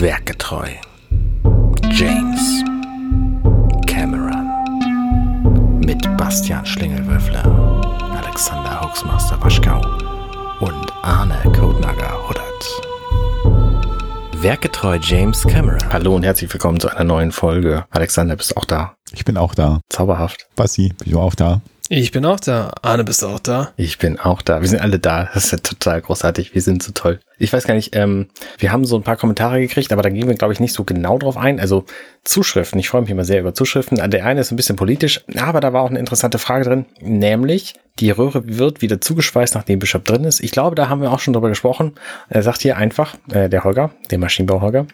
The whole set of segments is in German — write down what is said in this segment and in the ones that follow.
Werkgetreu. James Cameron. Mit Bastian Schlingelwürfler, Alexander Hoaxmaster Waschkau und Arne Codenager Huddert. Werkgetreu James Cameron. Hallo und herzlich willkommen zu einer neuen Folge. Alexander, bist du auch da? Ich bin auch da. Zauberhaft. Basti, bist du auch da? Ich bin auch da. Arne, bist du auch da? Ich bin auch da. Wir sind alle da. Das ist ja total großartig. Wir sind so toll. Ich weiß gar nicht, ähm, wir haben so ein paar Kommentare gekriegt, aber da gehen wir, glaube ich, nicht so genau drauf ein. Also Zuschriften. Ich freue mich immer sehr über Zuschriften. Der eine ist ein bisschen politisch, aber da war auch eine interessante Frage drin, nämlich die Röhre wird wieder zugeschweißt, nachdem Bishop drin ist. Ich glaube, da haben wir auch schon drüber gesprochen. Er sagt hier einfach, äh, der Holger, der Maschinenbau Holger,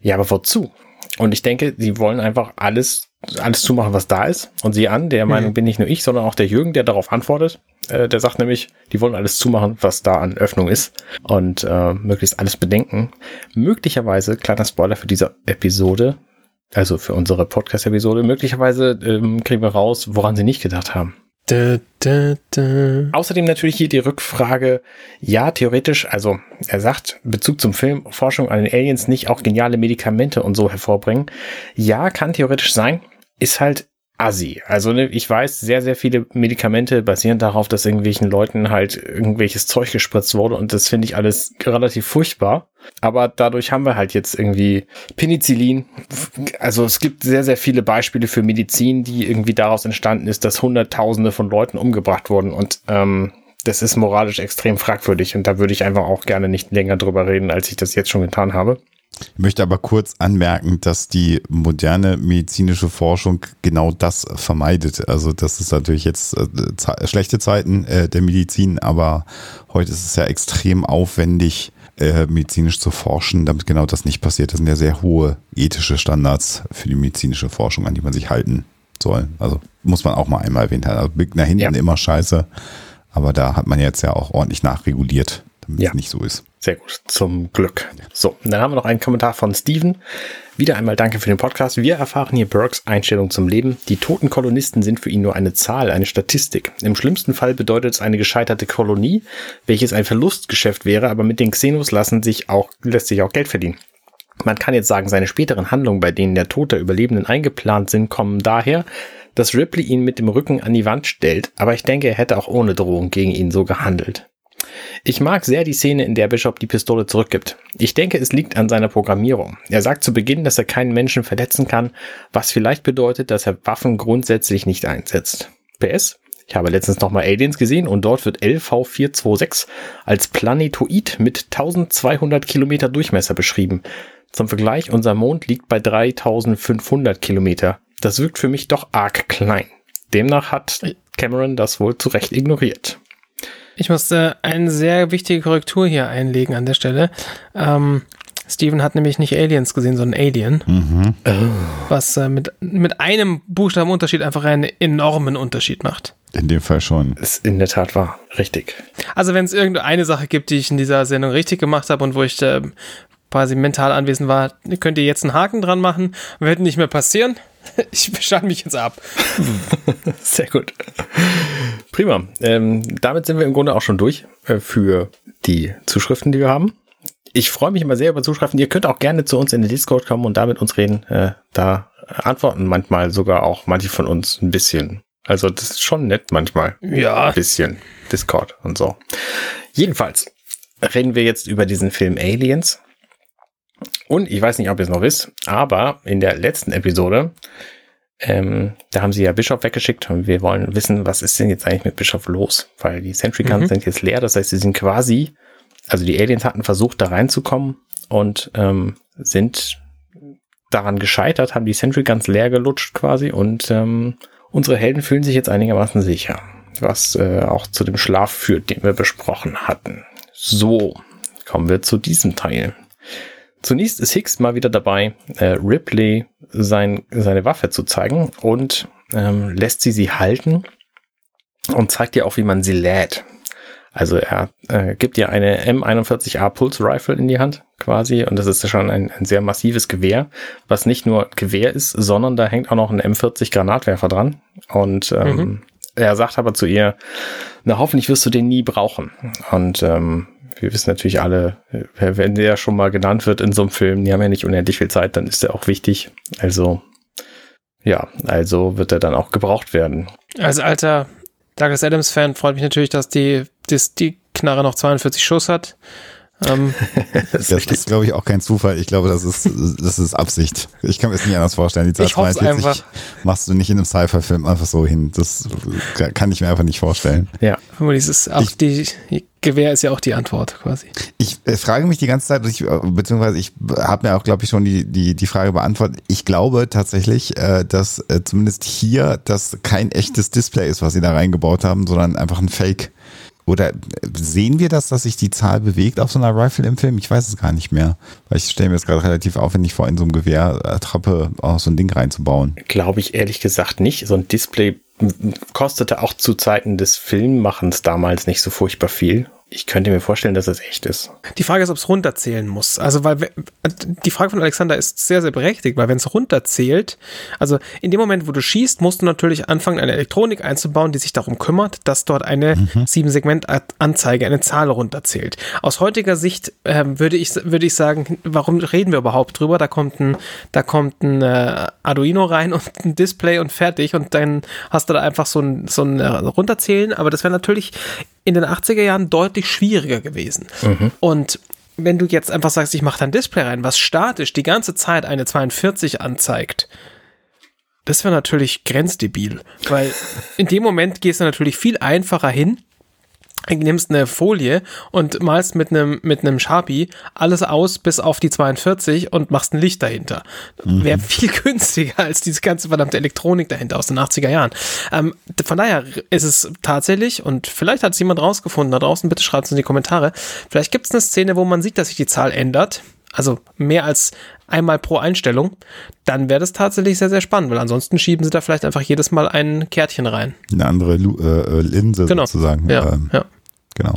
ja, aber wozu? Und ich denke, sie wollen einfach alles, alles zumachen, was da ist. Und sie an, der Meinung Mhm. bin nicht nur ich, sondern auch der Jürgen, der darauf antwortet. Äh, der sagt nämlich, die wollen alles zumachen, was da an Öffnung ist. Und äh, möglichst alles bedenken. Möglicherweise, kleiner Spoiler für diese Episode, also für unsere Podcast-Episode, möglicherweise ähm, kriegen wir raus, woran sie nicht gedacht haben. Da, da, da. Außerdem natürlich hier die Rückfrage, ja, theoretisch, also er sagt, Bezug zum Film, Forschung an den Aliens nicht auch geniale Medikamente und so hervorbringen. Ja, kann theoretisch sein, ist halt assi. Also ne, ich weiß, sehr, sehr viele Medikamente basieren darauf, dass irgendwelchen Leuten halt irgendwelches Zeug gespritzt wurde und das finde ich alles relativ furchtbar. Aber dadurch haben wir halt jetzt irgendwie Penicillin. Also es gibt sehr, sehr viele Beispiele für Medizin, die irgendwie daraus entstanden ist, dass Hunderttausende von Leuten umgebracht wurden. Und ähm, das ist moralisch extrem fragwürdig. Und da würde ich einfach auch gerne nicht länger drüber reden, als ich das jetzt schon getan habe. Ich möchte aber kurz anmerken, dass die moderne medizinische Forschung genau das vermeidet. Also das ist natürlich jetzt äh, schlechte Zeiten äh, der Medizin, aber heute ist es ja extrem aufwendig, äh, medizinisch zu forschen, damit genau das nicht passiert. Das sind ja sehr hohe ethische Standards für die medizinische Forschung, an die man sich halten soll. Also muss man auch mal einmal erwähnt haben. Also Blick nach hinten Ja. immer scheiße, aber da hat man jetzt ja auch ordentlich nachreguliert, damit Ja. es nicht so ist. Sehr gut, zum Glück. So, dann haben wir noch einen Kommentar von Steven. Wieder einmal danke für den Podcast. Wir erfahren hier Burkes Einstellung zum Leben. Die toten Kolonisten sind für ihn nur eine Zahl, eine Statistik. Im schlimmsten Fall bedeutet es eine gescheiterte Kolonie, welches ein Verlustgeschäft wäre, aber mit den Xenos lassen sich auch, lässt sich auch Geld verdienen. Man kann jetzt sagen, seine späteren Handlungen, bei denen der Tod der Überlebenden eingeplant sind, kommen daher, dass Ripley ihn mit dem Rücken an die Wand stellt, aber ich denke, er hätte auch ohne Drohung gegen ihn so gehandelt. Ich mag sehr die Szene, in der Bishop die Pistole zurückgibt. Ich denke, es liegt an seiner Programmierung. Er sagt zu Beginn, dass er keinen Menschen verletzen kann, was vielleicht bedeutet, dass er Waffen grundsätzlich nicht einsetzt. PS, ich habe letztens nochmal Aliens gesehen und dort wird LV426 als Planetoid mit 1200 Kilometer Durchmesser beschrieben. Zum Vergleich, unser Mond liegt bei 3500 Kilometer. Das wirkt für mich doch arg klein. Demnach hat Cameron das wohl zu Recht ignoriert. Ich muss äh, eine sehr wichtige Korrektur hier einlegen an der Stelle. Ähm, Steven hat nämlich nicht Aliens gesehen, sondern Alien, Mhm. was äh, mit, mit einem Buchstabenunterschied einfach einen enormen Unterschied macht. In dem Fall schon. Ist in der Tat wahr. Richtig. Also wenn es irgendeine Sache gibt, die ich in dieser Sendung richtig gemacht habe und wo ich äh, quasi mental anwesend war, könnt ihr jetzt einen Haken dran machen. Wird nicht mehr passieren. Ich schalte mich jetzt ab. Sehr gut. Prima. Ähm, damit sind wir im Grunde auch schon durch äh, für die Zuschriften, die wir haben. Ich freue mich immer sehr über Zuschriften. Ihr könnt auch gerne zu uns in den Discord kommen und da mit uns reden. Äh, da antworten manchmal sogar auch manche von uns ein bisschen. Also das ist schon nett manchmal. Ja. Ein bisschen Discord und so. Jedenfalls reden wir jetzt über diesen Film Aliens. Und ich weiß nicht, ob ihr es noch wisst, aber in der letzten Episode, ähm, da haben sie ja Bischof weggeschickt und wir wollen wissen, was ist denn jetzt eigentlich mit Bischof los? Weil die Sentry Guns Mhm. sind jetzt leer, das heißt, sie sind quasi, also die Aliens hatten versucht, da reinzukommen und ähm, sind daran gescheitert, haben die Sentry Guns leer gelutscht quasi und ähm, unsere Helden fühlen sich jetzt einigermaßen sicher, was äh, auch zu dem Schlaf führt, den wir besprochen hatten. So, kommen wir zu diesem Teil. Zunächst ist Hicks mal wieder dabei, äh, Ripley sein, seine Waffe zu zeigen und ähm, lässt sie sie halten und zeigt ihr auch, wie man sie lädt. Also er äh, gibt ihr eine M41A Pulse Rifle in die Hand quasi und das ist ja schon ein, ein sehr massives Gewehr, was nicht nur Gewehr ist, sondern da hängt auch noch ein M40 Granatwerfer dran und ähm, Mhm. er sagt aber zu ihr, na hoffentlich wirst du den nie brauchen und ähm, wir wissen natürlich alle, wenn der schon mal genannt wird in so einem Film, die haben ja nicht unendlich viel Zeit, dann ist er auch wichtig. Also, ja, also wird er dann auch gebraucht werden. Als alter Douglas Adams-Fan freut mich natürlich, dass die, dass die Knarre noch 42 Schuss hat. Ähm, das ist, ist glaube ich, auch kein Zufall. Ich glaube, das ist, das ist Absicht. Ich kann mir es nicht anders vorstellen. Die Zahl 42 machst du nicht in einem Sci-Fi-Film einfach so hin. Das kann ich mir einfach nicht vorstellen. Ja, dieses, ich, die Gewehr ist ja auch die Antwort quasi. Ich äh, frage mich die ganze Zeit, ich, äh, beziehungsweise ich habe mir auch, glaube ich, schon die, die, die Frage beantwortet. Ich glaube tatsächlich, äh, dass äh, zumindest hier das kein echtes Display ist, was sie da reingebaut haben, sondern einfach ein Fake. Oder sehen wir das, dass sich die Zahl bewegt auf so einer Rifle im Film? Ich weiß es gar nicht mehr. Weil ich stelle mir jetzt gerade relativ aufwendig vor, in so einem Gewehr auch so ein Ding reinzubauen. Glaube ich ehrlich gesagt nicht. So ein Display kostete auch zu Zeiten des Filmmachens damals nicht so furchtbar viel. Ich könnte mir vorstellen, dass es echt ist. Die Frage ist, ob es runterzählen muss. Also, weil die Frage von Alexander ist sehr, sehr berechtigt, weil wenn es runterzählt, also in dem Moment, wo du schießt, musst du natürlich anfangen, eine Elektronik einzubauen, die sich darum kümmert, dass dort eine mhm. Sieben-Segment-Anzeige, eine Zahl runterzählt. Aus heutiger Sicht äh, würde, ich, würde ich sagen, warum reden wir überhaupt drüber? Da kommt ein, da kommt ein äh, Arduino rein und ein Display und fertig und dann hast du da einfach so ein, so ein äh, Runterzählen, aber das wäre natürlich in den 80er Jahren deutlich schwieriger gewesen. Mhm. Und wenn du jetzt einfach sagst, ich mache dein Display rein, was statisch die ganze Zeit eine 42 anzeigt, das wäre natürlich grenzdebil, weil in dem Moment gehst du natürlich viel einfacher hin nimmst eine Folie und malst mit einem mit einem Sharpie alles aus bis auf die 42 und machst ein Licht dahinter. Mhm. Wäre viel günstiger als diese ganze verdammte Elektronik dahinter aus den 80er Jahren. Ähm, von daher ist es tatsächlich, und vielleicht hat es jemand rausgefunden da draußen, bitte schreibt es in die Kommentare, vielleicht gibt es eine Szene, wo man sieht, dass sich die Zahl ändert, also mehr als einmal pro Einstellung, dann wäre das tatsächlich sehr, sehr spannend, weil ansonsten schieben sie da vielleicht einfach jedes Mal ein Kärtchen rein. Eine andere Lu äh, Linse genau. sozusagen. Ja, ähm, ja. Genau.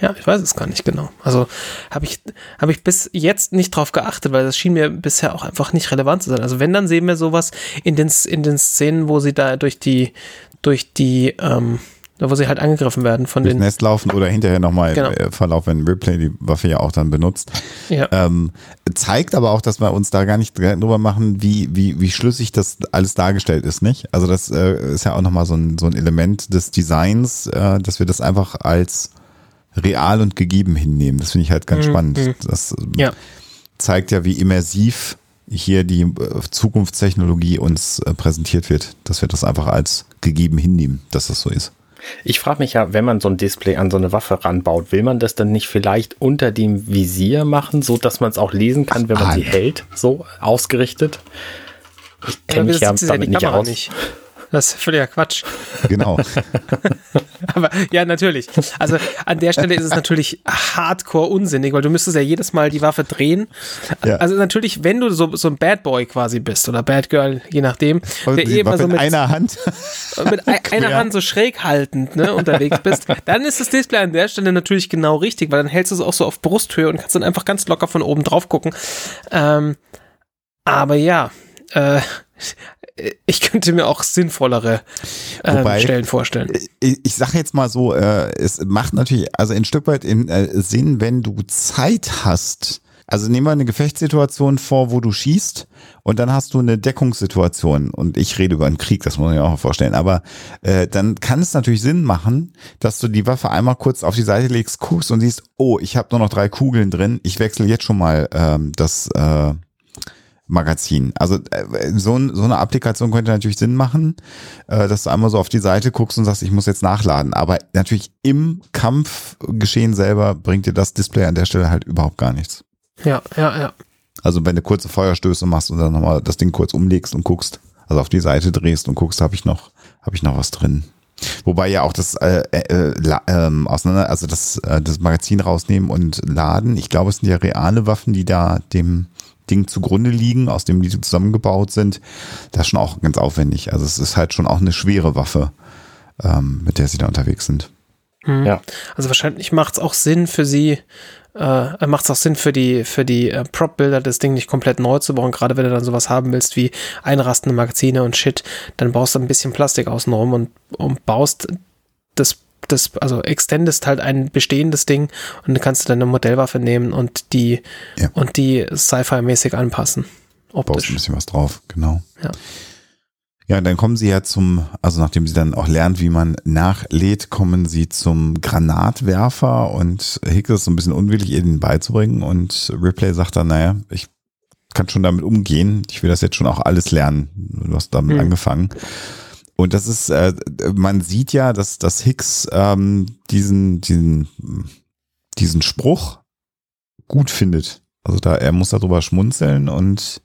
Ja, ich weiß es gar nicht genau. Also habe ich, hab ich bis jetzt nicht drauf geachtet, weil das schien mir bisher auch einfach nicht relevant zu sein. Also wenn, dann sehen wir sowas in den, in den Szenen, wo sie da durch die, durch die, ähm, wo sie halt angegriffen werden von Durchs den. Nest laufen oder hinterher nochmal genau. im Verlauf, wenn Ripley die Waffe ja auch dann benutzt. Ja. Ähm, zeigt aber auch, dass wir uns da gar nicht drüber machen, wie, wie, wie schlüssig das alles dargestellt ist, nicht? Also das äh, ist ja auch nochmal so ein, so ein Element des Designs, äh, dass wir das einfach als real und gegeben hinnehmen. Das finde ich halt ganz mhm. spannend. Mhm. Das ja. zeigt ja, wie immersiv hier die äh, Zukunftstechnologie uns äh, präsentiert wird, dass wir das einfach als gegeben hinnehmen, dass das so ist. Ich frage mich ja, wenn man so ein Display an so eine Waffe ranbaut, will man das dann nicht vielleicht unter dem Visier machen, so dass man es auch lesen kann, wenn man ah, sie hält, so ausgerichtet? Ich kenne mich ja damit nicht aus. Nicht. Das ist völliger Quatsch. Genau. Aber ja, natürlich. Also an der Stelle ist es natürlich hardcore unsinnig, weil du müsstest ja jedes Mal die Waffe drehen. Ja. Also natürlich, wenn du so, so ein Bad Boy quasi bist oder Bad Girl, je nachdem, Und der eben so mit einer Hand mit einer Hand so schräg haltend ne, unterwegs bist, dann ist das Display an der Stelle natürlich genau richtig, weil dann hältst du es auch so auf Brusthöhe und kannst dann einfach ganz locker von oben drauf gucken. Ähm, aber ja, äh, ich könnte mir auch sinnvollere äh, Wobei, Stellen vorstellen. Ich, ich sage jetzt mal so, äh, es macht natürlich also ein Stück weit in, äh, Sinn, wenn du Zeit hast. Also nehmen wir eine Gefechtssituation vor, wo du schießt und dann hast du eine Deckungssituation und ich rede über einen Krieg, das muss man sich auch vorstellen, aber äh, dann kann es natürlich Sinn machen, dass du die Waffe einmal kurz auf die Seite legst, guckst und siehst, oh, ich habe nur noch drei Kugeln drin, ich wechsle jetzt schon mal ähm, das äh, Magazin. Also äh, so, so eine Applikation könnte natürlich Sinn machen, äh, dass du einmal so auf die Seite guckst und sagst, ich muss jetzt nachladen. Aber natürlich im Kampfgeschehen selber bringt dir das Display an der Stelle halt überhaupt gar nichts. Ja, ja, ja. Also wenn du kurze Feuerstöße machst und dann nochmal das Ding kurz umlegst und guckst, also auf die Seite drehst und guckst, habe ich noch, habe ich noch was drin. Wobei ja auch das äh, äh, äh, auseinander, also das, äh, das Magazin rausnehmen und laden. Ich glaube, es sind ja reale Waffen, die da dem Ding zugrunde liegen, aus dem die zusammengebaut sind. Das ist schon auch ganz aufwendig. Also es ist halt schon auch eine schwere Waffe, ähm, mit der sie da unterwegs sind. Hm. Ja. Also wahrscheinlich macht es auch Sinn für sie, äh, macht es auch Sinn für die, für die äh, Prop-Bilder, das Ding nicht komplett neu zu bauen. Gerade wenn du dann sowas haben willst wie einrastende Magazine und Shit, dann baust du ein bisschen Plastik außenrum und, und baust das das, also extendest halt ein bestehendes Ding und dann kannst du dann eine Modellwaffe nehmen und die Ja. und die Sci-Fi-mäßig anpassen. Baust ein Optisch. bisschen was drauf, genau. Ja. Ja, dann kommen sie ja zum, also nachdem sie dann auch lernt, wie man nachlädt, kommen sie zum Granatwerfer und Hicks ist so ein bisschen unwillig, ihr den beizubringen und Ripley sagt dann, naja, ich kann schon damit umgehen, ich will das jetzt schon auch alles lernen. Du hast damit Hm. angefangen. Und das ist, äh, man sieht ja, dass, dass Hicks ähm, diesen, diesen, diesen Spruch gut findet. Also da, er muss darüber schmunzeln und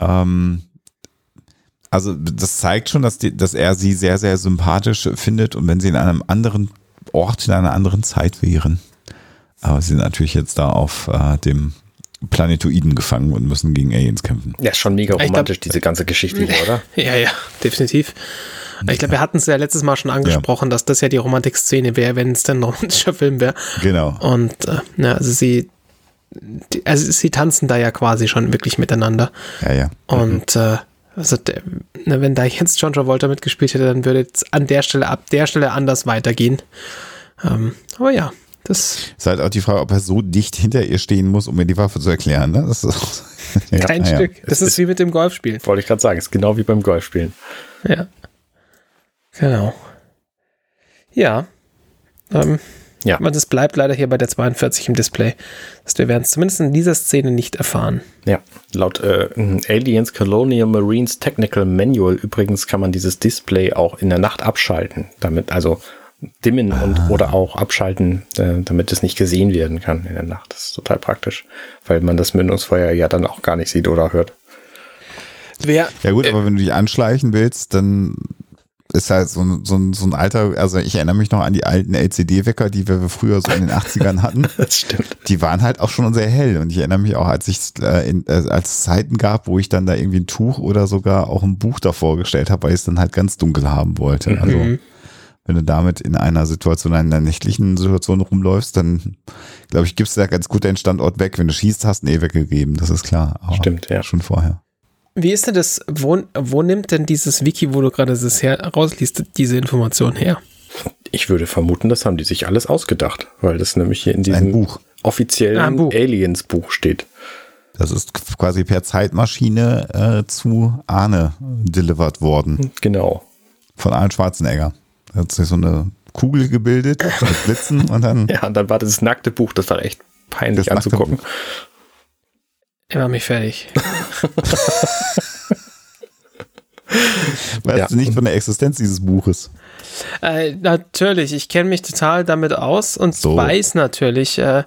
ähm, also das zeigt schon, dass, die, dass er sie sehr, sehr sympathisch findet und wenn sie in einem anderen Ort, in einer anderen Zeit wären. Aber sie sind natürlich jetzt da auf äh, dem Planetoiden gefangen und müssen gegen Aliens kämpfen. Ja, ist schon mega glaub- romantisch, diese ganze Geschichte hier, oder? Ja, ja, definitiv. Ich glaube, wir hatten es ja letztes Mal schon angesprochen, dass das ja die Romantik-Szene wäre, wenn es denn ein romantischer Film wäre. Genau. Und äh, ja, also sie, die, also sie tanzen da ja quasi schon wirklich miteinander. Ja, ja. Und äh, also der, ne, wenn da jetzt John Travolta mitgespielt hätte, dann würde es an der Stelle, ab der Stelle anders weitergehen. Ähm, aber ja, das Ist halt auch die Frage, ob er so dicht hinter ihr stehen muss, um ihr die Waffe zu erklären. Ne? Das ist ja, kein naja. Stück. Das Es ist wie mit dem Golfspielen. Wollte ich gerade sagen, ist genau wie beim Golfspielen. Ja. Genau. Ja. Ähm, Ja. Aber das bleibt leider hier bei der 42 im Display. Das heißt, wir werden es zumindest in dieser Szene nicht erfahren. Ja, laut äh, Aliens Colonial Marines Technical Manual übrigens kann man dieses Display auch in der Nacht abschalten, damit also dimmen und oder auch abschalten, äh, damit es nicht gesehen werden kann in der Nacht. Das ist total praktisch, weil man das Mündungsfeuer ja dann auch gar nicht sieht oder hört. Wer, Ja gut, aber wenn du dich anschleichen willst, dann ist halt so ein, so ein, so ein alter, also ich erinnere mich noch an die alten LCD-Wecker, die wir früher so in den 80ern hatten. Das stimmt. Die waren halt auch schon sehr hell und ich erinnere mich auch, als ich äh, in, äh, als es Zeiten gab, wo ich dann da irgendwie ein Tuch oder sogar auch ein Buch davor gestellt habe, weil ich es dann halt ganz dunkel haben wollte. Also Mhm. Wenn du damit in einer Situation, in einer nächtlichen Situation rumläufst, dann glaube ich, gibst du da ganz gut deinen Standort weg. Wenn du schießt, hast du einen eh weggegeben, das ist klar. Aber Stimmt, ja. Schon vorher. wie ist denn das, wo, wo nimmt denn dieses Wiki, wo du gerade das her, rausliest, diese Information her? Ich würde vermuten, das haben die sich alles ausgedacht, weil das nämlich hier in Ein diesem Buch. offiziellen Ah, ein Buch. Aliens-Buch steht. Das ist quasi per Zeitmaschine äh, zu Arne delivered worden. Genau. Von Arnold Schwarzenegger. Hat sich so eine Kugel gebildet mit Blitzen und dann Ja, und dann war das nackte Buch, das war echt peinlich anzugucken. Er war mich fertig. weißt Ja. du nicht von der Existenz dieses Buches. Äh, natürlich, ich kenne mich total damit aus und So. weiß natürlich, äh,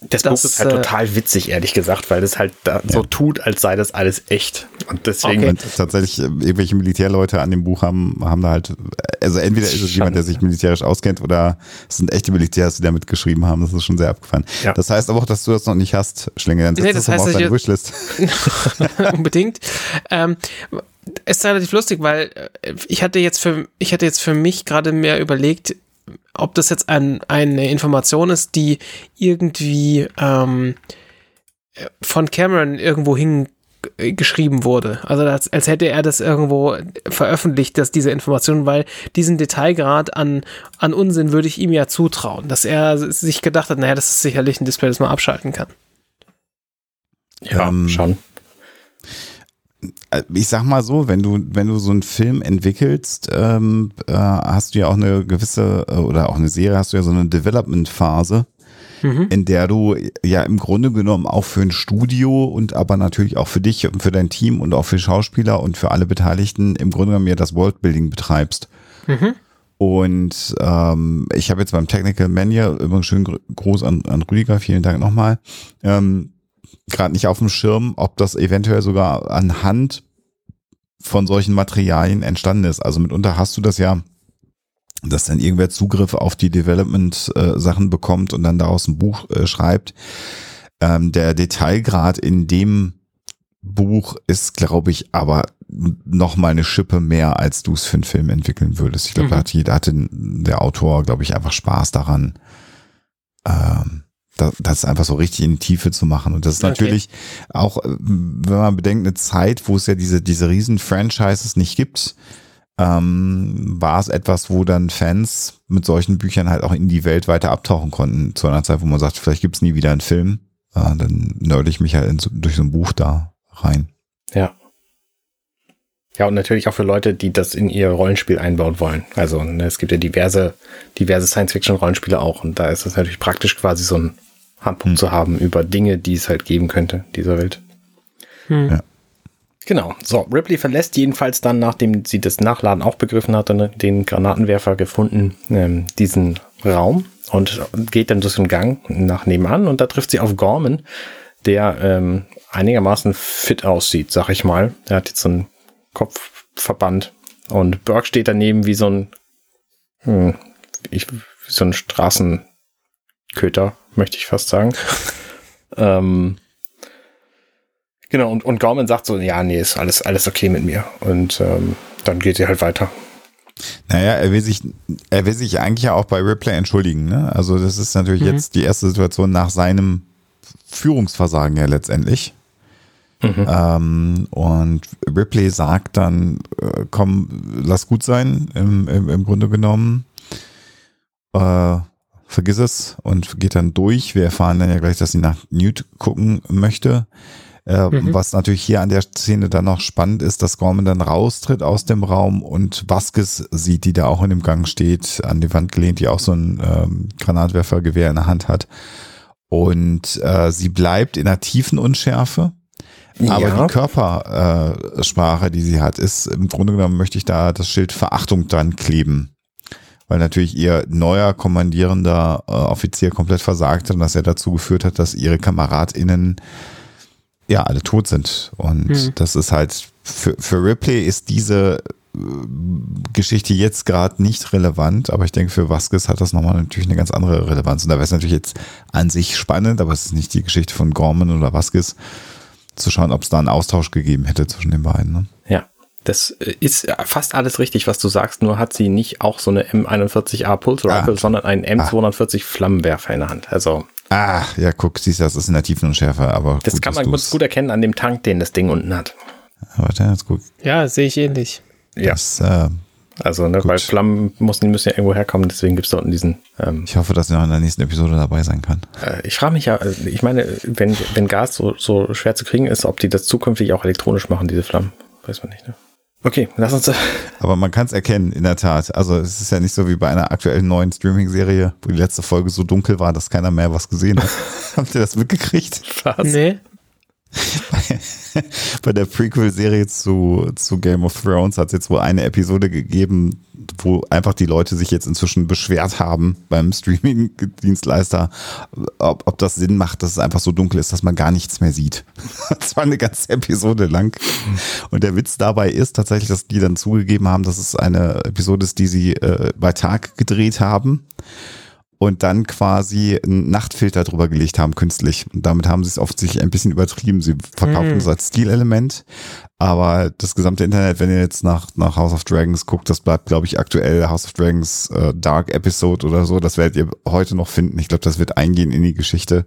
Das, Das, Buch ist halt äh, total witzig, ehrlich gesagt, weil das halt da so tut, als sei das alles echt. Und deswegen, Okay. Tatsächlich äh, irgendwelche Militärleute an dem Buch haben, haben da halt, also entweder ist es jemand, der sich militärisch auskennt oder es sind echte Militärs, die damit geschrieben haben. Das ist schon sehr abgefahren. Ja. Das heißt aber auch, dass du das noch nicht hast, Schlinge. Dann setz Nee, das, das heißt, auf deine Wishlist. unbedingt. Ähm, es ist relativ lustig, weil äh, ich hatte jetzt für, ich hatte jetzt für mich gerade mehr überlegt, ob das jetzt ein, eine Information ist, die irgendwie ähm, von Cameron irgendwo hingeschrieben wurde. Also als, als hätte er das irgendwo veröffentlicht, dass diese Information, weil diesen Detailgrad an, an Unsinn würde ich ihm ja zutrauen, dass er sich gedacht hat, naja, das ist sicherlich ein Display, das man abschalten kann. ja, Ähm, schon. Äh, ich sag mal so, wenn du, wenn du so einen Film entwickelst, ähm, äh, hast du ja auch eine gewisse, äh, oder auch eine Serie, hast du ja so eine Development-Phase, Mhm. in der du ja im Grunde genommen auch für ein Studio und aber natürlich auch für dich und für dein Team und auch für Schauspieler und für alle Beteiligten im Grunde genommen ja das Worldbuilding betreibst. Mhm. Und ähm, ich habe jetzt beim Technical Mania, übrigens schön gr- groß an, an Rüdiger, vielen Dank nochmal, ähm, gerade nicht auf dem Schirm, ob das eventuell sogar anhand von solchen Materialien entstanden ist. Also mitunter hast du das ja, dass dann irgendwer Zugriff auf die Development-Sachen bekommt und dann daraus ein Buch äh, schreibt. Ähm, der Detailgrad in dem Buch ist, glaube ich, aber noch mal eine Schippe mehr, als du es für einen Film entwickeln würdest. Ich glaube, da, Mhm. hat, da hatte der Autor, glaube ich, einfach Spaß daran, ähm, das, das einfach so richtig in die Tiefe zu machen. Und das ist Okay. natürlich auch, äh, wenn man bedenkt, eine Zeit, wo es ja diese, diese riesen Franchises nicht gibt, ähm, war es etwas, wo dann Fans mit solchen Büchern halt auch in die Welt weiter abtauchen konnten. Zu einer Zeit, wo man sagt, vielleicht gibt's nie wieder einen Film. Äh, dann nörde ich mich halt in, durch so ein Buch da rein. Ja. Ja, und natürlich auch für Leute, die das in ihr Rollenspiel einbauen wollen. Also ne, es gibt ja diverse, diverse Science-Fiction-Rollenspiele auch. Und da ist es natürlich praktisch quasi so ein Handbuch hm. zu haben über Dinge, die es halt geben könnte, dieser Welt. Hm. Ja. Genau. So, Ripley verlässt jedenfalls dann, nachdem sie das Nachladen auch begriffen hatte, ne, den Granatenwerfer gefunden, ähm, diesen Raum und geht dann durch den Gang nach nebenan und da trifft sie auf Gorman, der ähm, einigermaßen fit aussieht, sag ich mal. Er hat jetzt so einen Kopfverband und Burke steht daneben wie so ein, hm, ich, wie so ein Straßenköter, möchte ich fast sagen. ähm, Genau, und, und Gorman sagt so, ja, nee, ist alles, alles okay mit mir. Und ähm, dann geht sie halt weiter. Naja, er will sich, er will sich eigentlich ja auch bei Ripley entschuldigen. Ne? Also das ist natürlich mhm. jetzt die erste Situation nach seinem Führungsversagen ja letztendlich. Mhm. Ähm, und Ripley sagt dann, äh, komm, lass gut sein, im, im, im Grunde genommen. Äh, vergiss es und geht dann durch. Wir erfahren dann ja gleich, dass sie nach Newt gucken möchte. Äh, mhm. Was natürlich hier an der Szene dann noch spannend ist, dass Gorman dann raustritt aus dem Raum und Vasquez sieht, die da auch in dem Gang steht, an die Wand gelehnt, die auch so ein ähm, Granatwerfergewehr in der Hand hat. Und äh, sie bleibt in einer tiefen Unschärfe. Aber ja. die Körpersprache, die sie hat, ist im Grunde genommen, möchte ich da das Schild Verachtung dran kleben. Weil natürlich ihr neuer kommandierender äh, Offizier komplett versagt hat und dass er dazu geführt hat, dass ihre KameradInnen ja alle tot sind. Und mhm. das ist halt, für, für Ripley ist diese äh, Geschichte jetzt gerade nicht relevant, aber ich denke, für Vasquez hat das nochmal natürlich eine ganz andere Relevanz. Und da wäre es natürlich jetzt an sich spannend, aber es ist nicht die Geschichte von Gorman oder Vasquez, zu schauen, ob es da einen Austausch gegeben hätte zwischen den beiden. Ne? Ja, das äh, ist fast alles richtig, was du sagst, nur hat sie nicht auch so eine M41A Pulse Rifle, ah. sondern einen M240 ah. Flammenwerfer in der Hand. Also Ah, ja, guck, siehst du, das ist in der Tiefenunschärfe, aber. Das gut, kann man gut, gut erkennen an dem Tank, den das Ding unten hat. Warte, ist gut. Ja, sehe ich ähnlich. Ja. Das, äh, also, ne, weil Flammen müssen, müssen ja irgendwo herkommen, deswegen gibt es da unten diesen. Ähm, ich hoffe, dass er noch in der nächsten Episode dabei sein kann. Äh, ich frage mich ja, äh, ich meine, wenn, wenn Gas so, so schwer zu kriegen ist, ob die das zukünftig auch elektronisch machen, diese Flammen. Weiß man nicht, ne? Okay, lass uns. Aber man kann es erkennen, in der Tat. Also es ist ja nicht so wie bei einer aktuellen neuen Streaming-Serie, wo die letzte Folge so dunkel war, dass keiner mehr was gesehen hat. Habt ihr das mitgekriegt? Was? Nee. bei der Prequel-Serie zu, zu Game of Thrones hat es jetzt wohl eine Episode gegeben, wo einfach die Leute sich jetzt inzwischen beschwert haben beim Streaming-Dienstleister, ob, ob das Sinn macht, dass es einfach so dunkel ist, dass man gar nichts mehr sieht. Das war eine ganze Episode lang. Und der Witz dabei ist tatsächlich, dass die dann zugegeben haben, dass es eine Episode ist, die sie äh, bei Tag gedreht haben und dann quasi einen Nachtfilter drüber gelegt haben, künstlich. Und damit haben sie es offensichtlich ein bisschen übertrieben. Sie verkaufen mhm. es als Stilelement, aber das gesamte Internet, wenn ihr jetzt nach, nach House of Dragons guckt, das bleibt, glaube ich, aktuell House of Dragons äh, Dark Episode oder so. Das werdet ihr heute noch finden. Ich glaube, das wird eingehen in die Geschichte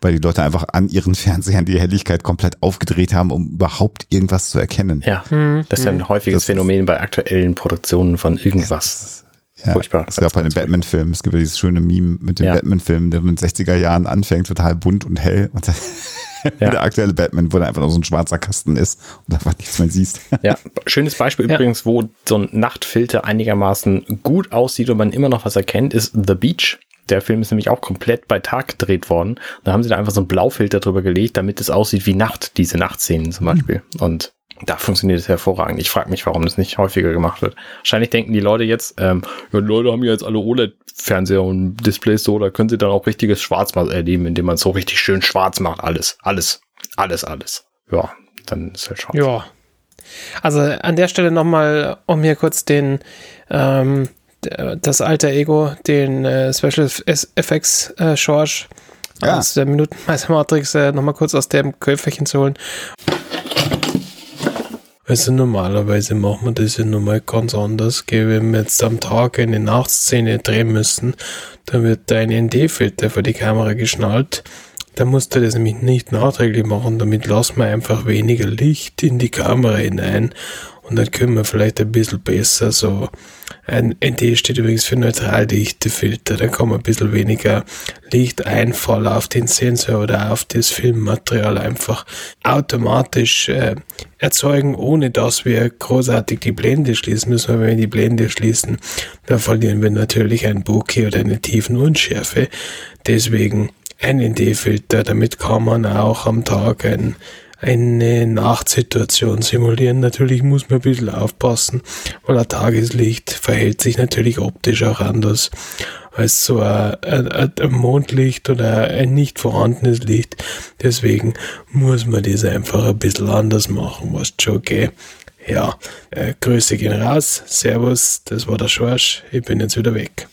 weil die Leute einfach an ihren Fernsehern die Helligkeit komplett aufgedreht haben, um überhaupt irgendwas zu erkennen. Ja, mhm. das ist ja ein häufiges das Phänomen bei aktuellen Produktionen von irgendwas. Ja, Furchtbar. Es gab bei den Batman-Filmen, es gibt ja dieses schöne Meme mit dem ja. Batman-Film, der in den 60er Jahren anfängt, total bunt und hell. Und ja. der aktuelle Batman, wo der einfach nur so ein schwarzer Kasten ist und einfach nichts mehr siehst. Ja, schönes Beispiel ja. übrigens, wo so ein Nachtfilter einigermaßen gut aussieht und man immer noch was erkennt, ist The Beach. Der Film ist nämlich auch komplett bei Tag gedreht worden. Da haben sie da einfach so einen Blaufilter drüber gelegt, damit es aussieht wie Nacht, diese Nachtszenen zum Beispiel. Mhm. Und da funktioniert es hervorragend. Ich frage mich, warum das nicht häufiger gemacht wird. Wahrscheinlich denken die Leute jetzt, ähm, ja, die Leute haben ja jetzt alle OLED-Fernseher und Displays so, da können sie dann auch richtiges Schwarz mal erleben, indem man so richtig schön schwarz macht. Alles, alles, alles, alles. Ja, dann ist halt schwarz. Ja. Also an der Stelle nochmal, um hier kurz den, ähm, das alter Ego, den äh, Special Effects äh, Schorsch ja. aus der Minutenmeister Matrix äh, nochmal kurz aus dem Köpferchen zu holen. Also normalerweise machen wir das ja nochmal ganz anders. Gell? Wenn wir jetzt am Tag eine Nachtszene drehen müssen, dann wird da ein ND-Filter für die Kamera geschnallt. Da musst du das nämlich nicht nachträglich machen, damit lassen wir einfach weniger Licht in die Kamera hinein und dann können wir vielleicht ein bisschen besser so ein ND steht übrigens für Neutraldichtefilter. Da man ein bisschen weniger Lichteinfall auf den Sensor oder auf das Filmmaterial einfach automatisch äh, erzeugen, ohne dass wir großartig die Blende schließen müssen. Weil wenn wir die Blende schließen, dann verlieren wir natürlich ein Bokeh oder eine tiefen Unschärfe. Deswegen ein ND-Filter, damit kann man auch am Tag ein eine Nachtsituation simulieren. Natürlich muss man ein bisschen aufpassen, weil ein Tageslicht verhält sich natürlich optisch auch anders als so ein, ein, ein Mondlicht oder ein nicht vorhandenes Licht. Deswegen muss man das einfach ein bisschen anders machen, was schon okay. Ja, äh, Grüße gehen raus. Servus, das war der Schorsch. Ich bin jetzt wieder weg.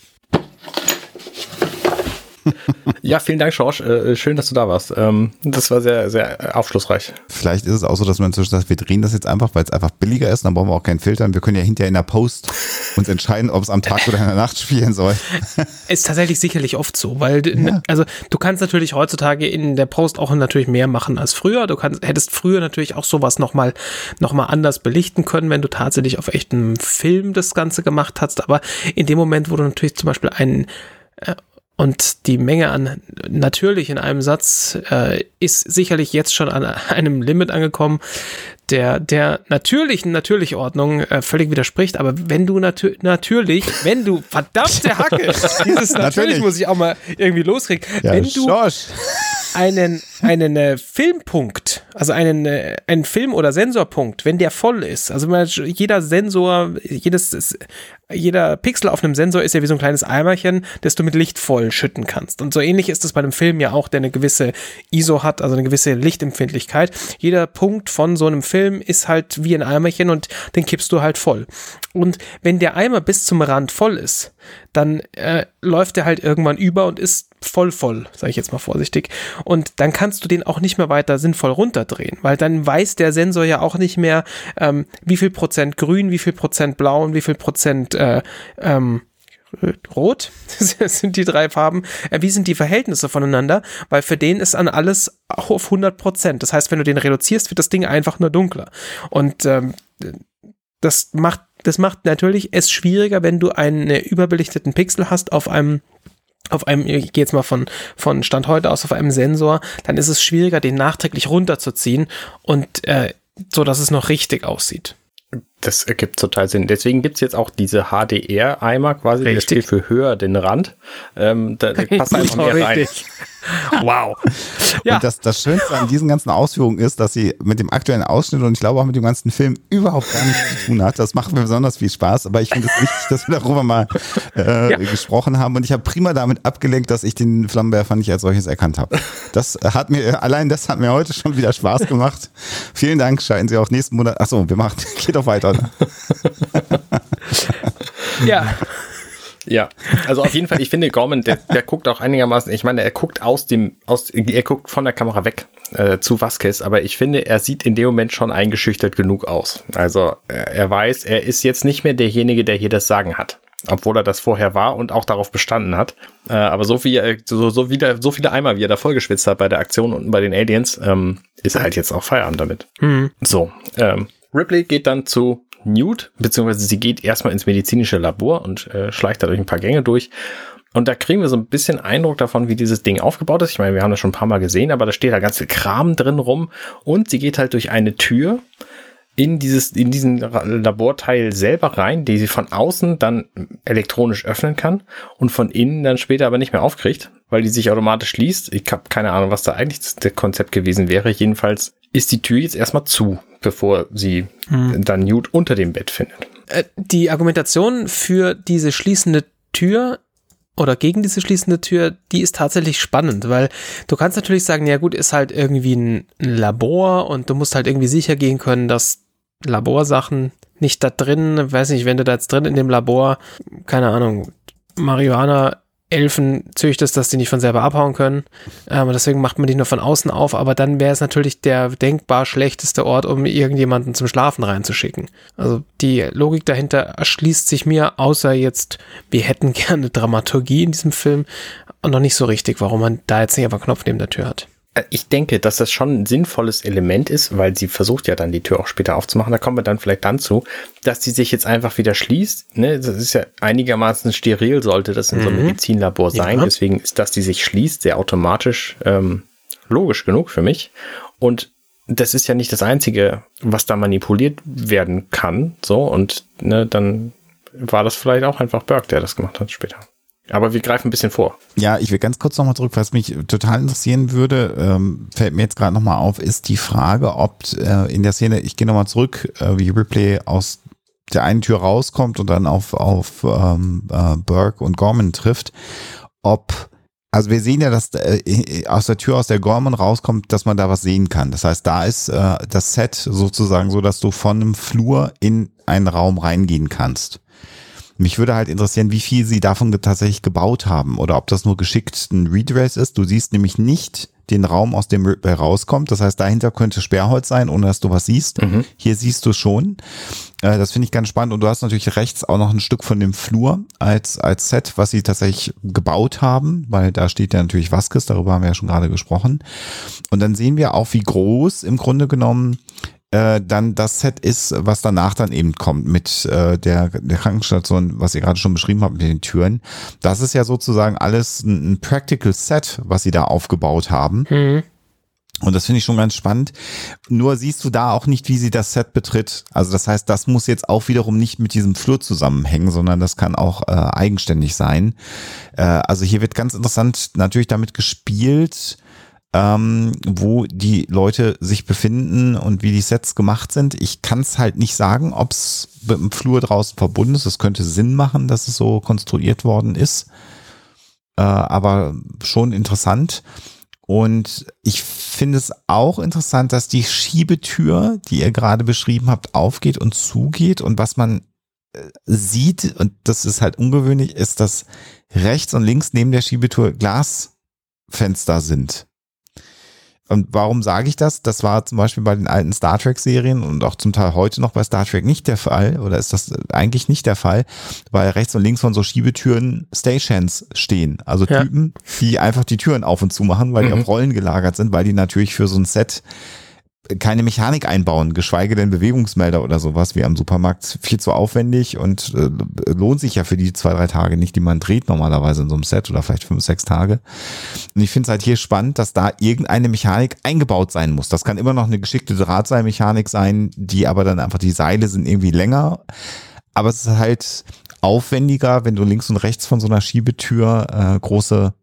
ja, vielen Dank, George. Äh, schön, dass du da warst. Ähm, das war sehr, sehr aufschlussreich. Vielleicht ist es auch so, dass man inzwischen sagt, wir drehen das jetzt einfach, weil es einfach billiger ist. Dann brauchen wir auch keinen Filtern. Wir können ja hinterher in der Post uns entscheiden, ob es am Tag oder in der Nacht spielen soll. ist tatsächlich sicherlich oft so, weil ja. also du kannst natürlich heutzutage in der Post auch natürlich mehr machen als früher. Du kannst, hättest früher natürlich auch sowas nochmal noch mal anders belichten können, wenn du tatsächlich auf echtem Film das Ganze gemacht hast. Aber in dem Moment, wo du natürlich zum Beispiel einen äh, und die Menge an natürlich in einem Satz äh, ist sicherlich jetzt schon an einem Limit angekommen, der der natürlichen natürliche Ordnung äh, völlig widerspricht. Aber wenn du natür natürlich, wenn du verdammte Hacke, dieses natürlich, natürlich muss ich auch mal irgendwie loskriegen, ja, wenn du Schorsch. einen einen äh, Filmpunkt, also einen äh, einen Film oder Sensorpunkt, wenn der voll ist, also jeder Sensor, jedes jeder Pixel auf einem Sensor ist ja wie so ein kleines Eimerchen, das du mit Licht voll schütten kannst. Und so ähnlich ist es bei einem Film ja auch, der eine gewisse ISO hat, also eine gewisse Lichtempfindlichkeit. Jeder Punkt von so einem Film ist halt wie ein Eimerchen und den kippst du halt voll. Und wenn der Eimer bis zum Rand voll ist, dann äh, läuft der halt irgendwann über und ist voll voll, sage ich jetzt mal vorsichtig. Und dann kannst du den auch nicht mehr weiter sinnvoll runterdrehen, weil dann weiß der Sensor ja auch nicht mehr, ähm, wie viel Prozent grün, wie viel Prozent blau und wie viel Prozent äh, ähm, Rot sind die drei Farben. Äh, wie sind die Verhältnisse voneinander? Weil für den ist an alles auf 100 Prozent. Das heißt, wenn du den reduzierst, wird das Ding einfach nur dunkler. Und ähm, das macht das macht natürlich es schwieriger, wenn du einen überbelichteten Pixel hast auf einem auf einem, ich gehe jetzt mal von, von Stand heute aus, auf einem Sensor, dann ist es schwieriger, den nachträglich runterzuziehen und äh, so, dass es noch richtig aussieht. Das ergibt total Sinn. Deswegen gibt's jetzt auch diese HDR-Eimer quasi, Richtig. der steht für höher den Rand. Ähm, da, da passt einfach mehr rein. wow. Ja. Und das, das Schönste an diesen ganzen Ausführungen ist, dass sie mit dem aktuellen Ausschnitt und ich glaube auch mit dem ganzen Film überhaupt gar nichts zu tun hat. Das macht mir besonders viel Spaß, aber ich finde es wichtig, dass wir darüber mal äh, ja. gesprochen haben. Und ich habe prima damit abgelenkt, dass ich den Flammenwerfer nicht als solches erkannt habe. Das hat mir, allein das hat mir heute schon wieder Spaß gemacht. Vielen Dank. Scheinen Sie auch nächsten Monat. Achso, wir machen, geht doch weiter. ja. Ja, also auf jeden Fall, ich finde Gorman, der, der guckt auch einigermaßen, ich meine, er guckt aus dem, aus, er guckt von der Kamera weg äh, zu Vasquez, aber ich finde, er sieht in dem Moment schon eingeschüchtert genug aus. Also er weiß, er ist jetzt nicht mehr derjenige, der hier das Sagen hat. Obwohl er das vorher war und auch darauf bestanden hat. Äh, aber so viel, so, so, wieder, so viele Eimer, wie er da vollgeschwitzt hat bei der Aktion unten bei den Aliens, ähm, ist er halt jetzt auch Feierabend damit. Mhm. So, ähm, Ripley geht dann zu Newt, beziehungsweise sie geht erstmal ins medizinische Labor und äh, schleicht da durch ein paar Gänge durch. Und da kriegen wir so ein bisschen Eindruck davon, wie dieses Ding aufgebaut ist. Ich meine, wir haben das schon ein paar Mal gesehen, aber da steht da ganz viel Kram drin rum. Und sie geht halt durch eine Tür in dieses, in diesen Laborteil selber rein, die sie von außen dann elektronisch öffnen kann und von innen dann später aber nicht mehr aufkriegt, weil die sich automatisch schließt. Ich habe keine Ahnung, was da eigentlich das Konzept gewesen wäre. Jedenfalls ist die Tür jetzt erstmal zu bevor sie hm. dann Newt unter dem Bett findet. Äh, die Argumentation für diese schließende Tür oder gegen diese schließende Tür, die ist tatsächlich spannend, weil du kannst natürlich sagen, ja gut, ist halt irgendwie ein, Labor und du musst halt irgendwie sicher gehen können, dass Laborsachen nicht da drin, weiß nicht, wenn du da jetzt drin in dem Labor, keine Ahnung, Marihuana Elfen züchtest, dass die nicht von selber abhauen können. Ähm, deswegen macht man die nur von außen auf, aber dann wäre es natürlich der denkbar schlechteste Ort, um irgendjemanden zum Schlafen reinzuschicken. Also die Logik dahinter erschließt sich mir, außer jetzt, wir hätten gerne Dramaturgie in diesem Film und noch nicht so richtig, warum man da jetzt nicht einfach einen Knopf neben der Tür hat. Äh, ich denke, dass das schon ein sinnvolles Element ist, weil sie versucht ja dann die Tür auch später aufzumachen. Da kommen wir dann vielleicht dann zu, dass sie sich jetzt einfach wieder schließt. Ne? Das ist ja einigermaßen steril, sollte das in mhm. so einem mhm. Medizinlabor sein. Ja. Deswegen ist, dass die sich schließt, sehr automatisch ähm, logisch genug für mich. Und das ist ja nicht das Einzige, was da manipuliert werden kann. So, und ne, dann war das vielleicht auch einfach Burke, der das gemacht hat später. Aber wir greifen ein bisschen vor. Ja, ich will ganz kurz nochmal zurück, was mich total interessieren würde, ähm, fällt mir jetzt gerade nochmal auf, ist die Frage, ob äh, in der Szene, ich gehe nochmal zurück, äh, wie Ripley aus der einen Tür rauskommt und dann auf, auf ähm, äh, Burke und Gorman trifft, ob also wir sehen ja, dass äh, aus der Tür, aus der Gorman rauskommt, dass man da was sehen kann. Das heißt, da ist äh, das Set sozusagen so, dass du von einem Flur in einen Raum reingehen kannst. Mich würde halt interessieren, wie viel sie davon tatsächlich gebaut haben oder ob das nur geschickt ein Redress ist. Du siehst nämlich nicht den Raum, aus dem Ripley rauskommt. Das heißt, dahinter könnte Sperrholz sein, ohne dass du was siehst. Mhm. Hier siehst du schon. Äh, das finde ich ganz spannend. Und du hast natürlich rechts auch noch ein Stück von dem Flur als, als Set, was sie tatsächlich gebaut haben, weil da steht ja natürlich Vasquez, darüber haben wir ja schon gerade gesprochen. Und dann sehen wir auch, wie groß im Grunde genommen äh, dann das Set ist, was danach dann eben kommt mit äh, der, der Krankenstation, was ihr gerade schon beschrieben habt mit den Türen. Das ist ja sozusagen alles ein, ein Practical Set, was sie da aufgebaut haben. Mhm. Und das finde ich schon ganz spannend. Nur siehst du da auch nicht, wie sie das Set betritt. Also das heißt, das muss jetzt auch wiederum nicht mit diesem Flur zusammenhängen, sondern das kann auch äh, eigenständig sein. Äh, also hier wird ganz interessant natürlich damit gespielt, ähm, wo die Leute sich befinden und wie die Sets gemacht sind. Ich kann es halt nicht sagen, ob es mit dem Flur draußen verbunden ist. Es könnte Sinn machen, dass es so konstruiert worden ist. Äh, aber schon interessant. Und ich finde es auch interessant, dass die Schiebetür, die ihr gerade beschrieben habt, aufgeht und zugeht. Und was man äh, sieht, und das ist halt ungewöhnlich, ist, dass rechts und links neben der Schiebetür Glasfenster sind. Und warum sage ich das? Das war zum Beispiel bei den alten Star Trek-Serien und auch zum Teil heute noch bei Star Trek nicht der Fall, oder ist das eigentlich nicht der Fall, weil rechts und links von so Schiebetüren Stations stehen. Also ja. Typen, die einfach die Türen auf und zu machen, weil die mhm. auf Rollen gelagert sind, weil die natürlich für so ein Set keine Mechanik einbauen, geschweige denn Bewegungsmelder oder sowas wie am Supermarkt. Viel zu aufwendig und äh, lohnt sich ja für die zwei, drei Tage nicht, die man dreht normalerweise in so einem Set oder vielleicht fünf, sechs Tage. Und ich finde es halt hier spannend, dass da irgendeine Mechanik eingebaut sein muss. Das kann immer noch eine geschickte Drahtseilmechanik sein, die aber dann einfach die Seile sind irgendwie länger. Aber es ist halt aufwendiger, wenn du links und rechts von so einer Schiebetür äh, große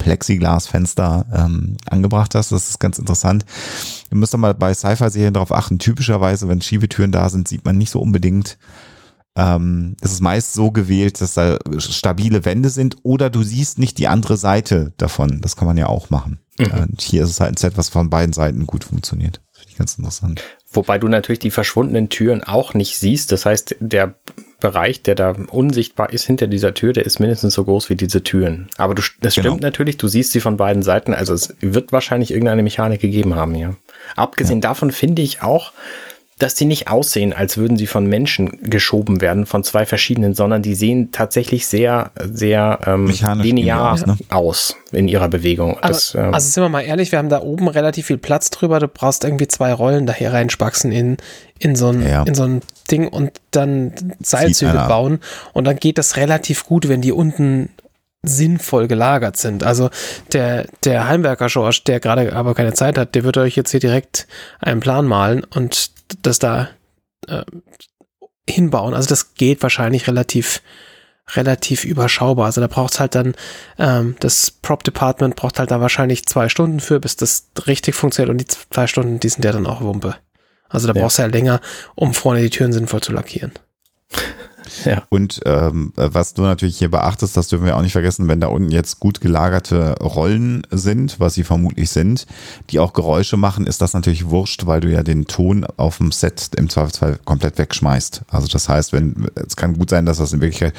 Plexiglasfenster ähm, angebracht hast. Das ist ganz interessant. Ihr müsst mal bei Sci-Fi-Serien darauf achten. Typischerweise, wenn Schiebetüren da sind, sieht man nicht so unbedingt. Ähm, es ist meist so gewählt, dass da stabile Wände sind oder du siehst nicht die andere Seite davon. Das kann man ja auch machen. Mhm. Und hier ist es halt ein Set, was von beiden Seiten gut funktioniert. Das finde ich ganz interessant. Wobei du natürlich die verschwundenen Türen auch nicht siehst. Das heißt, der Bereich, der da unsichtbar ist hinter dieser Tür, der ist mindestens so groß wie diese Türen. Aber du, das genau. stimmt natürlich, du siehst sie von beiden Seiten. Also es wird wahrscheinlich irgendeine Mechanik gegeben haben, ja. Abgesehen ja. davon finde ich auch, dass die nicht aussehen, als würden sie von Menschen geschoben werden, von zwei verschiedenen, sondern die sehen tatsächlich sehr, sehr ähm, linear aus, ne? aus, in ihrer Bewegung. Das, ähm, also sind wir mal ehrlich, wir haben da oben relativ viel Platz drüber. Du brauchst irgendwie zwei Rollen daher reinspaxen in, in, so ein, ja. in so ein Ding und dann Seilzüge bauen. Und dann geht das relativ gut, wenn die unten sinnvoll gelagert sind. Also der, der Heimwerker George, der gerade aber keine Zeit hat, der wird euch jetzt hier direkt einen Plan malen und das da äh, hinbauen. Also das geht wahrscheinlich relativ relativ überschaubar. Also da braucht es halt dann, ähm, das Prop Department braucht halt da wahrscheinlich zwei Stunden für, bis das richtig funktioniert und die zwei Stunden, die sind ja dann auch Wumpe. Also da ja. brauchst du ja länger, um vorne die Türen sinnvoll zu lackieren. Ja. Und ähm, was du natürlich hier beachtest, das dürfen wir auch nicht vergessen, wenn da unten jetzt gut gelagerte Rollen sind, was sie vermutlich sind, die auch Geräusche machen, ist das natürlich wurscht, weil du ja den Ton auf dem Set im Zweifelsfall komplett wegschmeißt. Also das heißt, wenn es kann gut sein, dass das in Wirklichkeit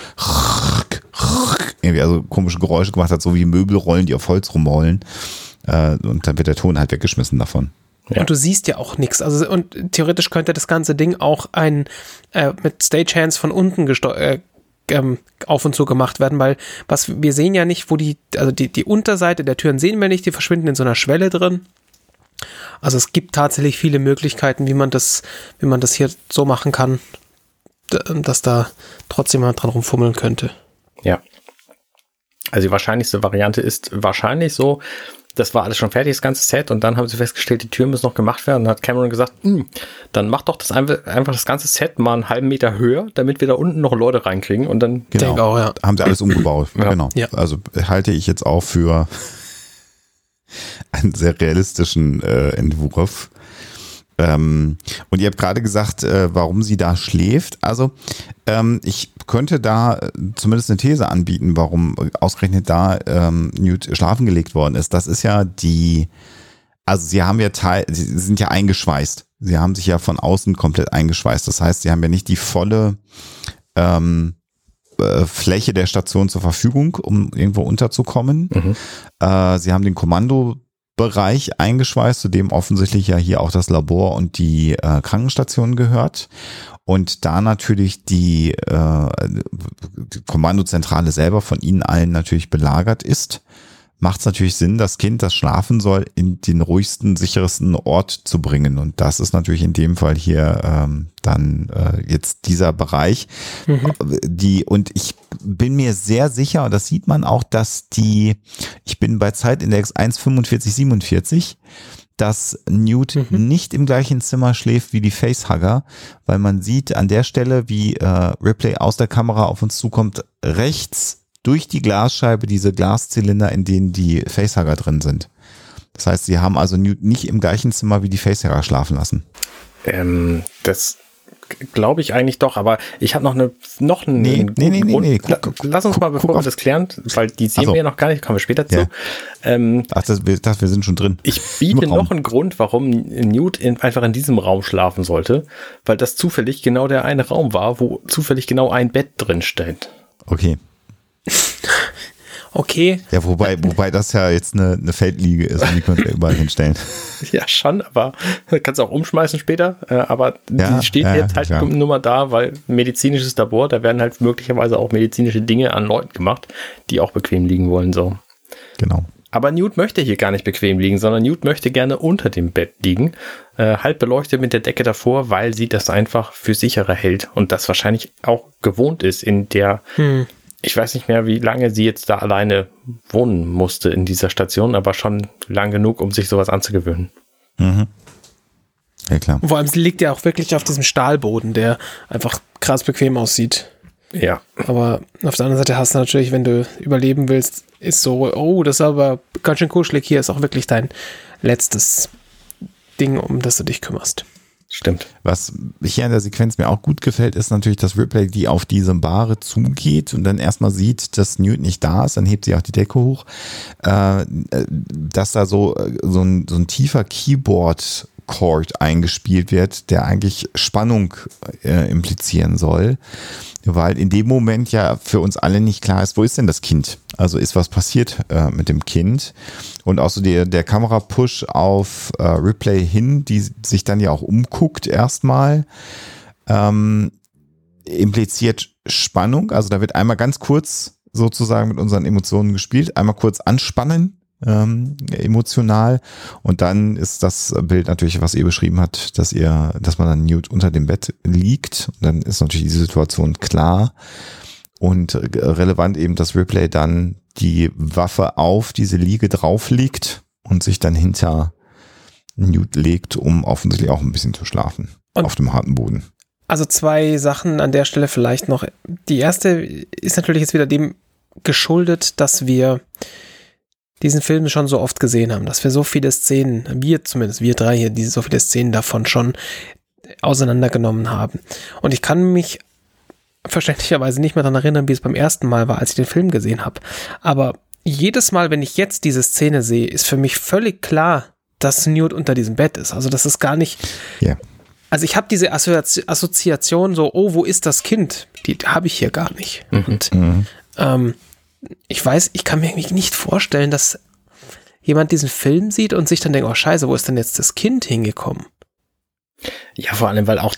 irgendwie also komische Geräusche gemacht hat, so wie Möbelrollen, die auf Holz rumrollen. Äh, und dann wird der Ton halt weggeschmissen davon. Ja. Und du siehst ja auch nichts. Also und theoretisch könnte das ganze Ding auch ein äh, mit Stagehands von unten äh, ähm, auf und zu gemacht werden, weil was wir sehen ja nicht, wo die, also die, die Unterseite der Türen sehen wir nicht, die verschwinden in so einer Schwelle drin. Also es gibt tatsächlich viele Möglichkeiten, wie man das, wie man das hier so machen kann, dass da trotzdem jemand dran rumfummeln könnte. Ja. Also die wahrscheinlichste Variante ist wahrscheinlich so, das war alles schon fertig, das ganze Set, und dann haben sie festgestellt, die Türen müssen noch gemacht werden. Und dann hat Cameron gesagt, hm, dann mach doch das einfach, einfach das ganze Set mal einen halben Meter höher, damit wir da unten noch Leute reinkriegen. Und dann genau, auch, ja. haben sie alles umgebaut. ja. Genau. Ja. Also halte ich jetzt auch für einen sehr realistischen äh, Entwurf. Ähm, und ihr habt gerade gesagt, äh, warum sie da schläft. Also ähm, ich könnte da äh, zumindest eine These anbieten, warum ausgerechnet da ähm, Newt schlafen gelegt worden ist. Das ist ja die, also sie haben ja Teil, sie sind ja eingeschweißt. Sie haben sich ja von außen komplett eingeschweißt. Das heißt, sie haben ja nicht die volle ähm, äh, Fläche der Station zur Verfügung, um irgendwo unterzukommen. Mhm. Äh, sie haben den Kommando Bereich eingeschweißt, zu dem offensichtlich ja hier auch das Labor und die äh, Krankenstation gehört. Und da natürlich die, äh, die Kommandozentrale selber von Ihnen allen natürlich belagert ist, macht es natürlich Sinn, das Kind, das schlafen soll, in den ruhigsten, sichersten Ort zu bringen. Und das ist natürlich in dem Fall hier ähm, dann äh, jetzt dieser Bereich. Mhm. Die, und ich bin mir sehr sicher, und das sieht man auch, dass die, ich bin bei Zeitindex 1,4547, dass Newt mhm. nicht im gleichen Zimmer schläft wie die Facehugger, weil man sieht an der Stelle, wie äh, Ripley aus der Kamera auf uns zukommt, rechts durch die Glasscheibe diese Glaszylinder, in denen die Facehugger drin sind. Das heißt, sie haben also nicht im gleichen Zimmer wie die Facehugger schlafen lassen. Ähm, das glaube ich eigentlich doch, aber ich habe noch eine noch einen nee, nee, nee, nee, nee. Guck, Lass uns guck, mal, bevor wir das klären, weil die sehen so. wir ja noch gar nicht, kommen wir später zu. Ja. Ähm, Ach, das, wir, das, wir sind schon drin. Ich biete noch einen Grund, warum Newt in, einfach in diesem Raum schlafen sollte, weil das zufällig genau der eine Raum war, wo zufällig genau ein Bett drin steht. Okay, Okay. Ja, wobei, wobei das ja jetzt eine, eine Feldliege ist und die könnt ihr überall hinstellen. Ja, schon, aber kannst du auch umschmeißen später. Äh, aber ja, die steht ja, jetzt halt ja. nur mal da, weil medizinisches Labor, da werden halt möglicherweise auch medizinische Dinge an Leuten gemacht, die auch bequem liegen wollen, so. Genau. Aber Newt möchte hier gar nicht bequem liegen, sondern Newt möchte gerne unter dem Bett liegen, äh, halb beleuchtet mit der Decke davor, weil sie das einfach für sicherer hält und das wahrscheinlich auch gewohnt ist in der hm ich weiß nicht mehr, wie lange sie jetzt da alleine wohnen musste in dieser Station, aber schon lang genug, um sich sowas anzugewöhnen. Mhm. Ja, klar. Vor allem, sie liegt ja auch wirklich auf diesem Stahlboden, der einfach krass bequem aussieht. Ja. Aber auf der anderen Seite hast du natürlich, wenn du überleben willst, ist so, oh, das ist aber ganz schön kuschelig. Hier ist auch wirklich dein letztes Ding, um das du dich kümmerst. Stimmt. Was hier in der Sequenz mir auch gut gefällt, ist natürlich, dass Ripley die auf diese Bahre zugeht und dann erstmal sieht, dass Newt nicht da ist, dann hebt sie auch die Decke hoch, äh, dass da so, so, ein, so ein tiefer Keyboard Chord eingespielt wird, der eigentlich Spannung äh, implizieren soll weil in dem Moment ja für uns alle nicht klar ist, wo ist denn das Kind? Also ist was passiert äh, mit dem Kind? Und auch so der, der Kamerapush auf äh, Replay hin, die sich dann ja auch umguckt erstmal, ähm, impliziert Spannung. Also da wird einmal ganz kurz sozusagen mit unseren Emotionen gespielt, einmal kurz anspannen ähm, emotional. Und dann ist das Bild natürlich, was ihr beschrieben habt, dass ihr, dass man dann Newt unter dem Bett liegt. Und dann ist natürlich die Situation klar. Und relevant eben, dass Ripley dann die Waffe auf diese Liege drauf liegt und sich dann hinter Newt legt, um offensichtlich auch ein bisschen zu schlafen. Und auf dem harten Boden. Also zwei Sachen an der Stelle vielleicht noch. Die erste ist natürlich jetzt wieder dem geschuldet, dass wir diesen Film schon so oft gesehen haben, dass wir so viele Szenen, wir zumindest, wir drei hier, diese so viele Szenen davon schon auseinandergenommen haben. Und ich kann mich verständlicherweise nicht mehr daran erinnern, wie es beim ersten Mal war, als ich den Film gesehen habe. Aber jedes Mal, wenn ich jetzt diese Szene sehe, ist für mich völlig klar, dass Newt unter diesem Bett ist. Also das ist gar nicht. Ja. Also ich habe diese Assoziation so, oh, wo ist das Kind? Die habe ich hier gar nicht. Mhm. Und mhm. Ähm, ich weiß, ich kann mir nicht vorstellen, dass jemand diesen Film sieht und sich dann denkt, oh scheiße, wo ist denn jetzt das Kind hingekommen? Ja, vor allem, weil auch,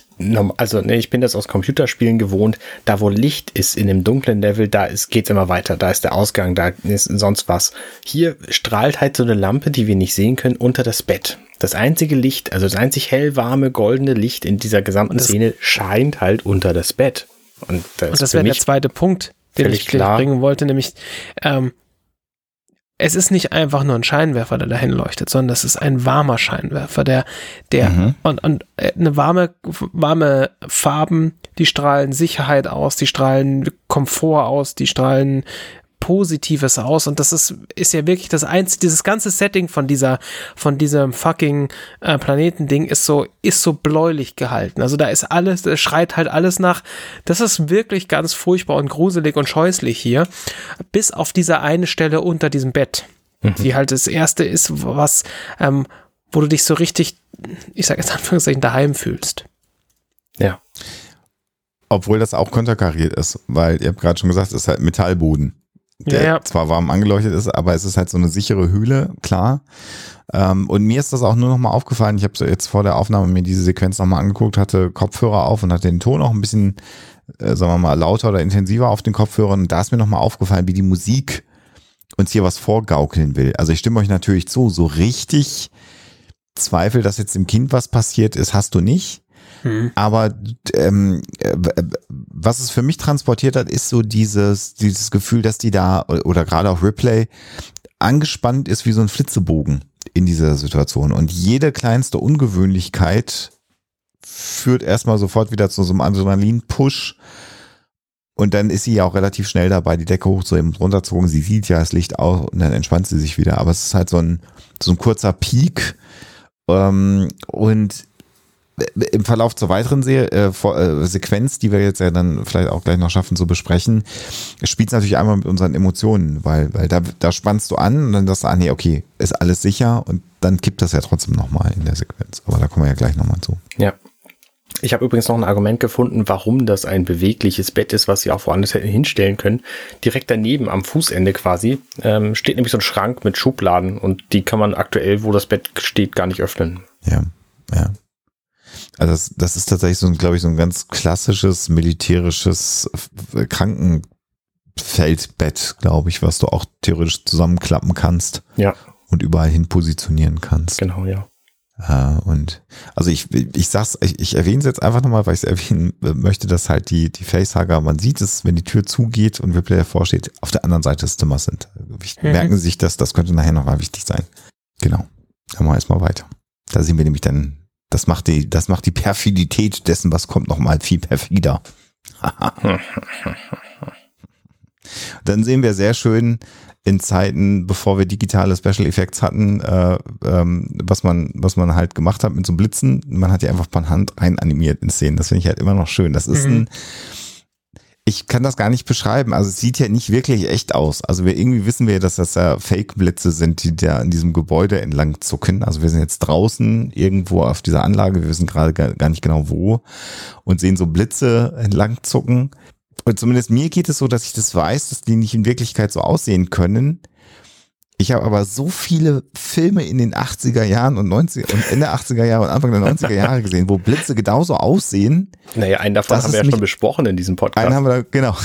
also ne, ich bin das aus Computerspielen gewohnt, da wo Licht ist in dem dunklen Level, da ist, geht's immer weiter, da ist der Ausgang, da ist sonst was. Hier strahlt halt so eine Lampe, die wir nicht sehen können, unter das Bett. Das einzige Licht, also das einzig hellwarme, goldene Licht in dieser gesamten Szene scheint halt unter das Bett. Und das, Und das wäre der zweite Punkt, den ich klar. bringen wollte, nämlich ähm, es ist nicht einfach nur ein Scheinwerfer, der dahin leuchtet, sondern es ist ein warmer Scheinwerfer, der, der, mhm. und, und äh, eine warme, warme Farben, die strahlen Sicherheit aus, die strahlen Komfort aus, die strahlen Positives aus und das ist, ist ja wirklich das einzige, dieses ganze Setting von dieser, von diesem fucking äh, Planetending ist so, ist so bläulich gehalten. Also da ist alles, da schreit halt alles nach. Das ist wirklich ganz furchtbar und gruselig und scheußlich hier. Bis auf diese eine Stelle unter diesem Bett. Mhm. Die halt das erste ist, was, ähm, wo du dich so richtig, ich sag jetzt Anführungszeichen, daheim fühlst. Ja. Obwohl das auch konterkariert ist, weil ihr habt gerade schon gesagt, es ist halt Metallboden der ja, ja. zwar warm angeleuchtet ist, aber es ist halt so eine sichere Höhle, klar. Ähm, und mir ist das auch nur noch mal aufgefallen. Ich habe so jetzt vor der Aufnahme mir diese Sequenz noch mal angeguckt, hatte Kopfhörer auf und hatte den Ton auch ein bisschen, äh, sagen wir mal, lauter oder intensiver auf den Kopfhörern. Und da ist mir noch mal aufgefallen, wie die Musik uns hier was vorgaukeln will. Also ich stimme euch natürlich zu, so richtig Zweifel, dass jetzt dem Kind was passiert ist, hast du nicht. Mhm. Aber ähm, äh, was es für mich transportiert hat, ist so dieses, dieses Gefühl, dass die da, oder gerade auch Ripley, angespannt ist wie so ein Flitzebogen in dieser Situation. Und jede kleinste Ungewöhnlichkeit führt erstmal sofort wieder zu so einem Adrenalin-Push. Und dann ist sie ja auch relativ schnell dabei, die Decke hochzuheben, runterzuholen. Sie sieht ja das Licht auch und dann entspannt sie sich wieder. Aber es ist halt so ein, so ein kurzer Peak. Ähm, und im Verlauf zur weiteren Se äh, äh, Sequenz, die wir jetzt ja dann vielleicht auch gleich noch schaffen zu besprechen, spielt es natürlich einmal mit unseren Emotionen, weil, weil da, da spannst du an und dann sagst du, ah nee, okay, ist alles sicher und dann kippt das ja trotzdem nochmal in der Sequenz. Aber da kommen wir ja gleich nochmal zu. Ja. Ich habe übrigens noch ein Argument gefunden, warum das ein bewegliches Bett ist, was sie auch woanders hätten hinstellen können. Direkt daneben am Fußende quasi ähm, steht nämlich so ein Schrank mit Schubladen und die kann man aktuell, wo das Bett steht, gar nicht öffnen. Ja, ja. Also das, das ist tatsächlich so, glaube ich, so ein ganz klassisches militärisches Krankenfeldbett, glaube ich, was du auch theoretisch zusammenklappen kannst. Ja. Und überall hin positionieren kannst. Genau, ja. Uh, und also ich, ich sag's, ich, ich erwähne es jetzt einfach nochmal, weil ich es erwähnen möchte, dass halt die, die Facehugger, man sieht es, wenn die Tür zugeht und Ripley davor steht, auf der anderen Seite des Zimmers sind. Mhm. Merken Sie sich das, das könnte nachher nochmal wichtig sein. Genau. Dann machen wir erstmal weiter. Da sehen wir nämlich dann das macht die, das macht die Perfidität dessen, was kommt, nochmal viel perfider. Dann sehen wir sehr schön in Zeiten, bevor wir digitale Special Effects hatten, äh, ähm, was man, was man halt gemacht hat mit so Blitzen. Man hat ja einfach von Hand rein animiert in Szenen. Das finde ich halt immer noch schön. Das ist mhm. ein ich kann das gar nicht beschreiben. Also es sieht ja nicht wirklich echt aus. Also wir irgendwie wissen wir, dass das ja Fake-Blitze sind, die da in diesem Gebäude entlang zucken. Also wir sind jetzt draußen irgendwo auf dieser Anlage, wir wissen gerade gar nicht genau wo und sehen so Blitze entlang zucken. Und zumindest mir geht es so, dass ich das weiß, dass die nicht in Wirklichkeit so aussehen können. Ich habe aber so viele Filme in den 80er Jahren und 90 und Ende 80er Jahre und Anfang der 90er Jahre gesehen, wo Blitze genauso aussehen. Naja, einen davon haben wir ja mich, schon besprochen in diesem Podcast. Einen haben wir, genau.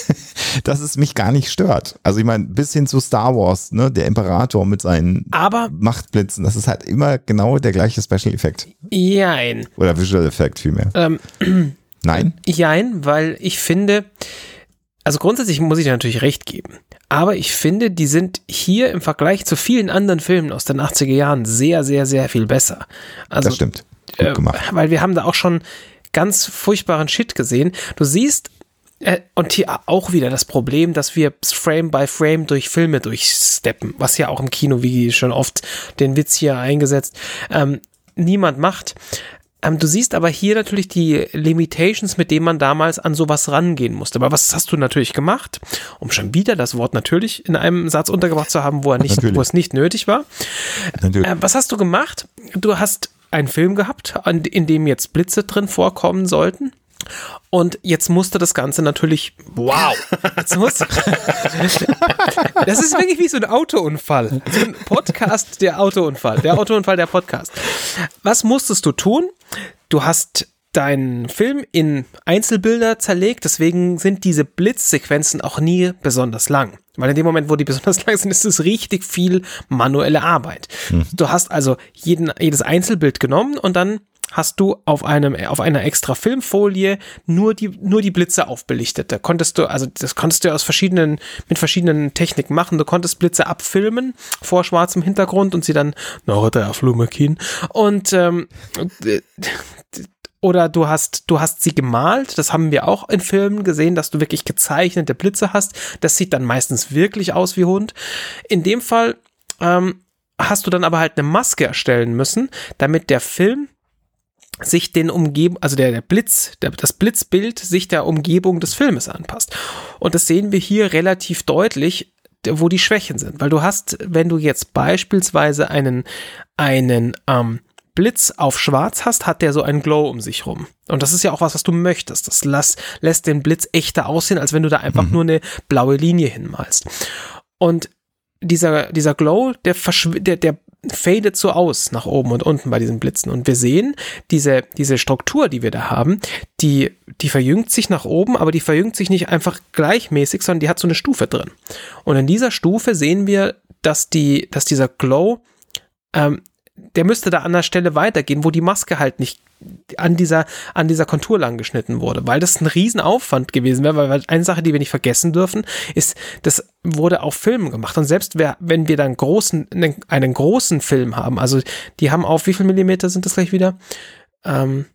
dass es mich gar nicht stört. Also ich meine, bis hin zu Star Wars, ne, der Imperator mit seinen aber, Machtblitzen, das ist halt immer genau der gleiche Special Effekt. Jein. Oder Visual Effekt vielmehr. Ähm, Nein? Jein, weil ich finde, also grundsätzlich muss ich dir natürlich recht geben. Aber ich finde, die sind hier im Vergleich zu vielen anderen Filmen aus den 80er Jahren sehr, sehr, sehr viel besser. Also, das stimmt. Gut äh, gemacht. Äh, weil wir haben da auch schon ganz furchtbaren Shit gesehen. Du siehst, äh, und hier auch wieder das Problem, dass wir Frame by Frame durch Filme durchsteppen, was ja auch im Kino, wie schon oft den Witz hier eingesetzt, ähm, niemand macht. Ähm, du siehst aber hier natürlich die Limitations, mit denen man damals an sowas rangehen musste. Aber was hast du natürlich gemacht, um schon wieder das Wort natürlich in einem Satz untergebracht zu haben, wo, er nicht, wo es nicht nötig war? Äh, was hast du gemacht? Du hast einen Film gehabt, in dem jetzt Blitze drin vorkommen sollten. Und jetzt musste das Ganze natürlich, wow, jetzt muss, das ist wirklich wie so ein Autounfall. So ein Podcast, der Autounfall, der Autounfall, der Podcast. Was musstest du tun? Du hast deinen Film in Einzelbilder zerlegt, deswegen sind diese Blitzsequenzen auch nie besonders lang. Weil in dem Moment, wo die besonders lang sind, ist es richtig viel manuelle Arbeit. Mhm. Du hast also jeden, jedes Einzelbild genommen und dann hast du auf einem auf einer extra Filmfolie nur die nur die Blitze aufbelichtet. Da konntest du also das konntest du aus verschiedenen mit verschiedenen Techniken machen. Du konntest Blitze abfilmen vor schwarzem Hintergrund und sie dann noch der Flumekin und ähm, oder du hast, du hast sie gemalt. Das haben wir auch in Filmen gesehen, dass du wirklich gezeichnete Blitze hast. Das sieht dann meistens wirklich aus wie Hund. In dem Fall ähm, hast du dann aber halt eine Maske erstellen müssen, damit der Film sich den Umgebung, also der, der Blitz, der, das Blitzbild sich der Umgebung des Filmes anpasst. Und das sehen wir hier relativ deutlich, wo die Schwächen sind. Weil du hast, wenn du jetzt beispielsweise einen, einen ähm, Blitz auf schwarz hast, hat der so einen Glow um sich rum. Und das ist ja auch was, was du möchtest. Das lass, lässt den Blitz echter aussehen, als wenn du da einfach mhm. nur eine blaue Linie hinmalst. Und dieser, dieser Glow, der, der, der fadet so aus nach oben und unten bei diesen Blitzen. Und wir sehen, diese, diese Struktur, die wir da haben, die, die verjüngt sich nach oben, aber die verjüngt sich nicht einfach gleichmäßig, sondern die hat so eine Stufe drin. Und in dieser Stufe sehen wir, dass, die, dass dieser Glow, ähm, der müsste da an der Stelle weitergehen, wo die Maske halt nicht an dieser, an dieser Kontur lang geschnitten wurde, weil das ein Riesenaufwand gewesen wäre, weil eine Sache, die wir nicht vergessen dürfen, ist, das wurde auf Filmen gemacht und selbst wenn wir dann großen, einen großen Film haben, also die haben auf wie viel Millimeter sind das gleich wieder? Ähm,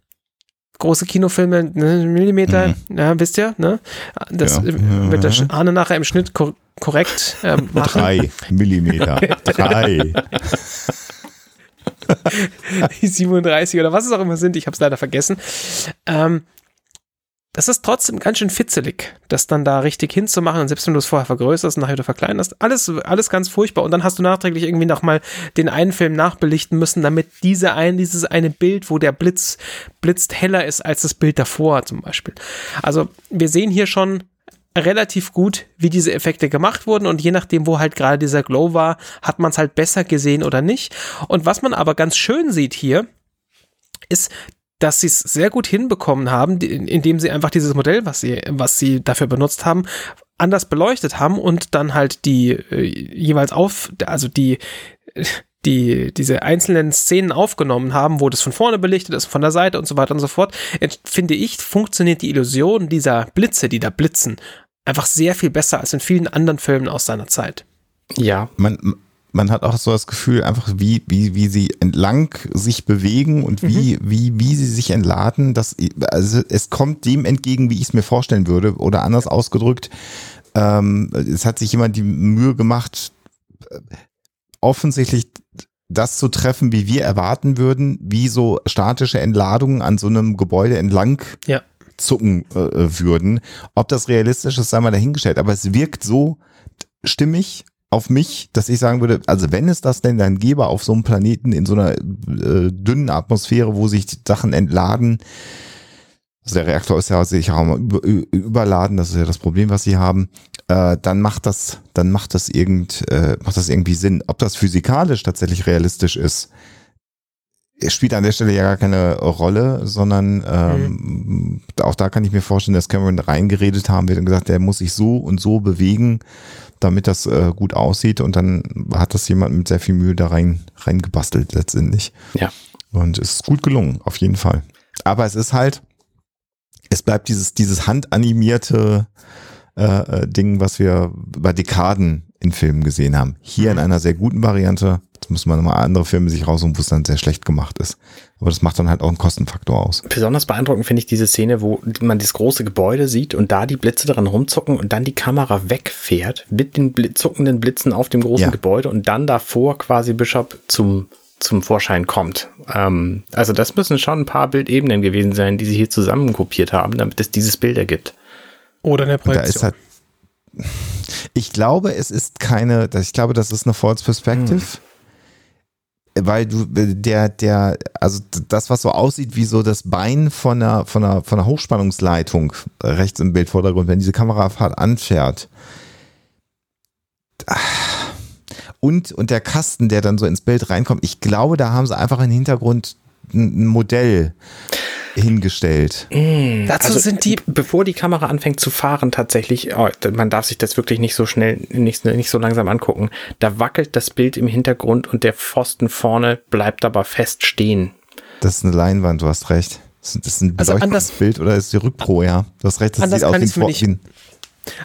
große Kinofilme, ne, Millimeter, mhm. ja, wisst ihr, ne? Das ja. wird der Arne nachher im Schnitt kor korrekt äh, machen. Drei Millimeter. Drei. die 37 oder was es auch immer sind, ich habe es leider vergessen. Ähm, das ist trotzdem ganz schön fitzelig, das dann da richtig hinzumachen und selbst wenn du es vorher vergrößerst und nachher wieder verkleinerst, alles, alles ganz furchtbar und dann hast du nachträglich irgendwie nochmal den einen Film nachbelichten müssen, damit diese ein, dieses eine Bild, wo der Blitz blitzt heller ist als das Bild davor zum Beispiel. Also wir sehen hier schon relativ gut, wie diese Effekte gemacht wurden und je nachdem, wo halt gerade dieser Glow war, hat man es halt besser gesehen oder nicht. Und was man aber ganz schön sieht hier, ist, dass sie es sehr gut hinbekommen haben, indem sie einfach dieses Modell, was sie, was sie dafür benutzt haben, anders beleuchtet haben und dann halt die äh, jeweils auf, also die die diese einzelnen Szenen aufgenommen haben, wo das von vorne belichtet ist, von der Seite und so weiter und so fort, finde ich, funktioniert die Illusion dieser Blitze, die da blitzen, einfach sehr viel besser als in vielen anderen Filmen aus seiner Zeit. Ja. Man, man hat auch so das Gefühl, einfach wie, wie, wie sie entlang sich bewegen und wie, mhm. wie, wie sie sich entladen, dass, also es kommt dem entgegen, wie ich es mir vorstellen würde, oder anders ausgedrückt, ähm, es hat sich jemand die Mühe gemacht, offensichtlich das zu treffen, wie wir erwarten würden, wie so statische Entladungen an so einem Gebäude entlang ja. zucken äh, würden. Ob das realistisch ist, sei mal dahingestellt. Aber es wirkt so stimmig auf mich, dass ich sagen würde, also wenn es das denn dann gäbe auf so einem Planeten in so einer äh, dünnen Atmosphäre, wo sich Sachen entladen, also der Reaktor ist ja sicher auch mal über, überladen, das ist ja das Problem, was sie haben, äh, dann macht das, dann macht das irgend, äh, macht das irgendwie Sinn. Ob das physikalisch tatsächlich realistisch ist, spielt an der Stelle ja gar keine Rolle, sondern ähm, mhm. auch da kann ich mir vorstellen, dass Cameron reingeredet haben wird und gesagt, der muss sich so und so bewegen, damit das äh, gut aussieht und dann hat das jemand mit sehr viel Mühe da rein reingebastelt letztendlich. Ja. Und es ist gut gelungen, auf jeden Fall. Aber es ist halt, es bleibt dieses, dieses handanimierte äh, äh, Ding, was wir über Dekaden in Filmen gesehen haben. Hier in mhm. einer sehr guten Variante. Jetzt muss man nochmal andere Filme sich raussuchen, wo es dann sehr schlecht gemacht ist. Aber das macht dann halt auch einen Kostenfaktor aus. Besonders beeindruckend finde ich diese Szene, wo man das große Gebäude sieht und da die Blitze dran rumzucken und dann die Kamera wegfährt mit den zuckenden Blitzen auf dem großen ja. Gebäude und dann davor quasi Bishop zum zum Vorschein kommt. Ähm, also das müssen schon ein paar Bildebenen gewesen sein, die sie hier zusammenkopiert haben, damit es dieses Bild ergibt. Oder eine Projektion. Halt, ich glaube, es ist keine, ich glaube, das ist eine False Perspective. Hm. weil du der der also das was so aussieht wie so das Bein von einer von einer von einer Hochspannungsleitung rechts im Bildvordergrund, wenn diese Kamerafahrt anfährt. Und und der Kasten, der dann so ins Bild reinkommt, ich glaube, da haben sie einfach im Hintergrund ein Modell hingestellt. Mm, Dazu also, sind die, bevor die Kamera anfängt zu fahren, tatsächlich, oh, man darf sich das wirklich nicht so schnell, nicht, nicht so langsam angucken. Da wackelt das Bild im Hintergrund und der Pfosten vorne bleibt aber fest stehen. Das ist eine Leinwand, du hast recht. Das ist ein beleuchtetes also Bild oder ist die Rückpro, ja? Du hast recht, das sieht aus wie ein,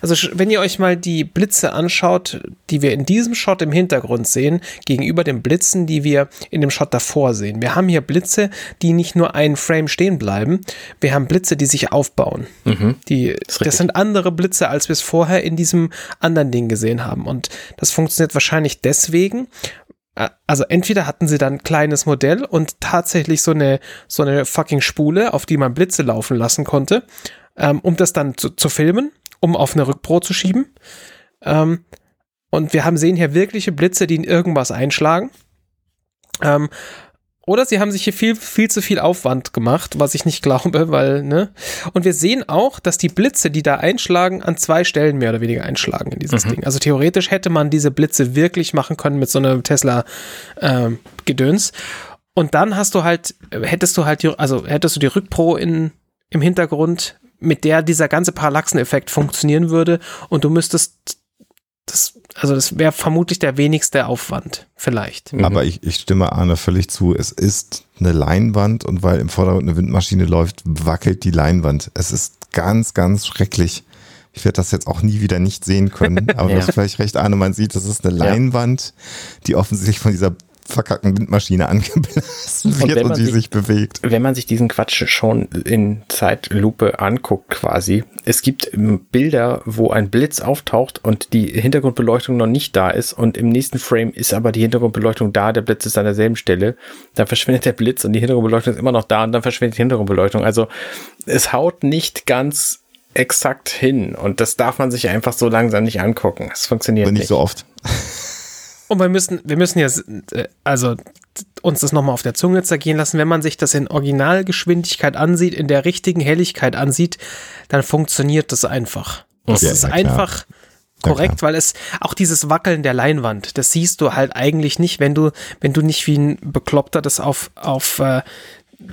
also wenn ihr euch mal die Blitze anschaut, die wir in diesem Shot im Hintergrund sehen, gegenüber den Blitzen, die wir in dem Shot davor sehen. Wir haben hier Blitze, die nicht nur einen Frame stehen bleiben, wir haben Blitze, die sich aufbauen. Mhm. Die, das, das sind andere Blitze, als wir es vorher in diesem anderen Ding gesehen haben. Und das funktioniert wahrscheinlich deswegen, äh, also entweder hatten sie dann ein kleines Modell und tatsächlich so eine, so eine fucking Spule, auf die man Blitze laufen lassen konnte, ähm, um das dann zu, zu filmen um auf eine Rückpro zu schieben. Ähm, und wir haben sehen hier wirkliche Blitze, die in irgendwas einschlagen. Ähm, oder sie haben sich hier viel, viel zu viel Aufwand gemacht, was ich nicht glaube, weil, ne? Und wir sehen auch, dass die Blitze, die da einschlagen, an zwei Stellen mehr oder weniger einschlagen in dieses mhm. Ding. Also theoretisch hätte man diese Blitze wirklich machen können mit so einem Tesla-Gedöns. Ähm, und dann hast du halt, hättest du halt, die, also hättest du die Rückpro in, im Hintergrund mit der dieser ganze Parallaxeneffekt funktionieren würde und du müsstest das, also das wäre vermutlich der wenigste Aufwand, vielleicht. Mhm. Aber ich, ich stimme Arne völlig zu. Es ist eine Leinwand und weil im Vordergrund eine Windmaschine läuft, wackelt die Leinwand. Es ist ganz, ganz schrecklich. Ich werde das jetzt auch nie wieder nicht sehen können, aber ja. du hast vielleicht recht, Arne, man sieht, das ist eine Leinwand, die offensichtlich von dieser verkackten Windmaschine angeblasen wird und, und die sich, sich, bewegt. Wenn man sich diesen Quatsch schon in Zeitlupe anguckt quasi, es gibt Bilder, wo ein Blitz auftaucht und die Hintergrundbeleuchtung noch nicht da ist und im nächsten Frame ist aber die Hintergrundbeleuchtung da, der Blitz ist an derselben Stelle, dann verschwindet der Blitz und die Hintergrundbeleuchtung ist immer noch da und dann verschwindet die Hintergrundbeleuchtung. Also es haut nicht ganz exakt hin und das darf man sich einfach so langsam nicht angucken. Es funktioniert nicht. nicht so oft. Und wir müssen, wir müssen ja, äh, also uns das nochmal auf der Zunge zergehen lassen. Wenn man sich das in Originalgeschwindigkeit ansieht, in der richtigen Helligkeit ansieht, dann funktioniert das einfach. Das ja, ist ja, einfach korrekt, weil es auch dieses Wackeln der Leinwand, das siehst du halt eigentlich nicht, wenn du, wenn du nicht wie ein Bekloppter das auf, auf äh,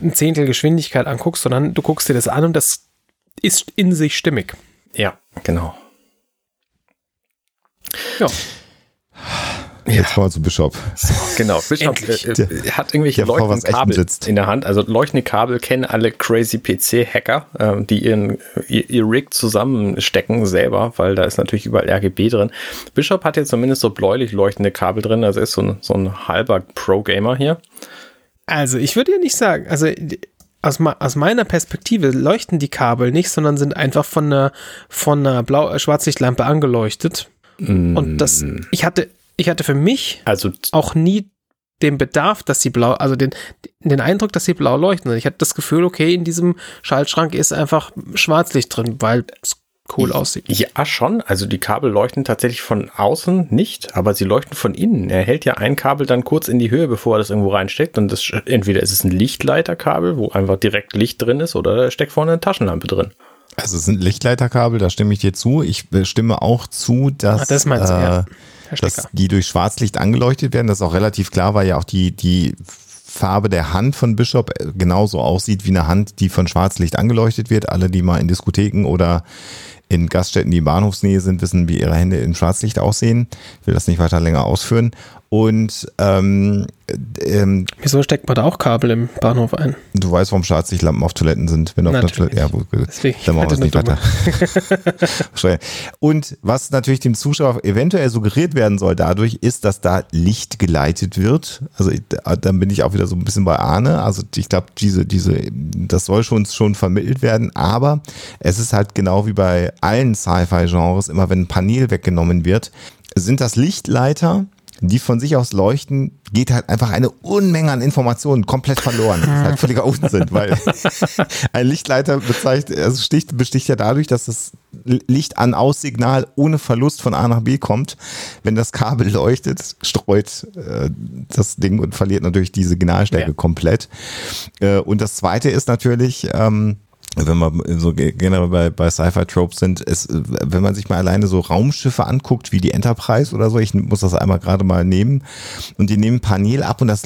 ein Zehntel Geschwindigkeit anguckst, sondern du guckst dir das an und das ist in sich stimmig. Ja, genau. Ja. Jetzt kommen wir zu Bishop. So, genau, Bishop äh, äh, hat irgendwelche leuchtenden Kabel in der Hand. Also leuchtende Kabel kennen alle crazy PC-Hacker, äh, die ihren, ihr, ihr, Rig zusammenstecken selber, weil da ist natürlich überall RGB drin. Bishop hat jetzt zumindest so bläulich leuchtende Kabel drin, also ist so ein, so ein halber Pro-Gamer hier. Also ich würde ja nicht sagen, also aus, aus, meiner Perspektive leuchten die Kabel nicht, sondern sind einfach von einer, von einer Blau äh, Schwarzlichtlampe angeleuchtet. Mm. Und das, ich hatte, ich hatte für mich also auch nie den Bedarf, dass sie blau, also den, den Eindruck, dass sie blau leuchten. Ich hatte das Gefühl, okay, in diesem Schaltschrank ist einfach Schwarzlicht drin, weil es cool aussieht. Ja, schon. Also die Kabel leuchten tatsächlich von außen nicht, aber sie leuchten von innen. Er hält ja ein Kabel dann kurz in die Höhe, bevor er das irgendwo reinsteckt. Und das entweder ist es ein Lichtleiterkabel, wo einfach direkt Licht drin ist, oder da steckt vorne eine Taschenlampe drin. Also es sind Lichtleiterkabel, da stimme ich dir zu. Ich stimme auch zu, dass. Ach, das meinst du, äh, ja dass die durch Schwarzlicht angeleuchtet werden. Das ist auch relativ klar, weil ja auch die, die Farbe der Hand von Bishop genauso aussieht wie eine Hand, die von Schwarzlicht angeleuchtet wird. Alle, die mal in Diskotheken oder in Gaststätten, die in Bahnhofsnähe sind, wissen, wie ihre Hände in Schwarzlicht aussehen. Ich will das nicht weiter länger ausführen. Und ähm, ähm, wieso steckt man da auch Kabel im Bahnhof ein? Du weißt, warum Schwarzlichtlampen auf Toiletten sind. Wenn auf Toilette, ja, gut, Deswegen, dann machen wir es nicht weiter. Und was natürlich dem Zuschauer eventuell suggeriert werden soll dadurch, ist, dass da Licht geleitet wird. Also dann bin ich auch wieder so ein bisschen bei Arne. Also ich glaube, diese, diese, das soll schon, schon vermittelt werden. Aber es ist halt genau wie bei allen Sci-Fi-Genres, immer wenn ein Panel weggenommen wird, sind das Lichtleiter, die von sich aus leuchten, geht halt einfach eine Unmenge an Informationen komplett verloren. Das ist halt völliger Unsinn, weil ein Lichtleiter bezeichnet, also sticht, besticht ja dadurch, dass das Licht an Aussignal ohne Verlust von A nach B kommt. Wenn das Kabel leuchtet, streut äh, das Ding und verliert natürlich die Signalstärke ja. komplett. Äh, und das zweite ist natürlich, ähm, wenn wir so generell bei, bei Sci-Fi-Tropes sind, ist, wenn man sich mal alleine so Raumschiffe anguckt, wie die Enterprise oder so, ich muss das einmal gerade mal nehmen, und die nehmen Panel ab und das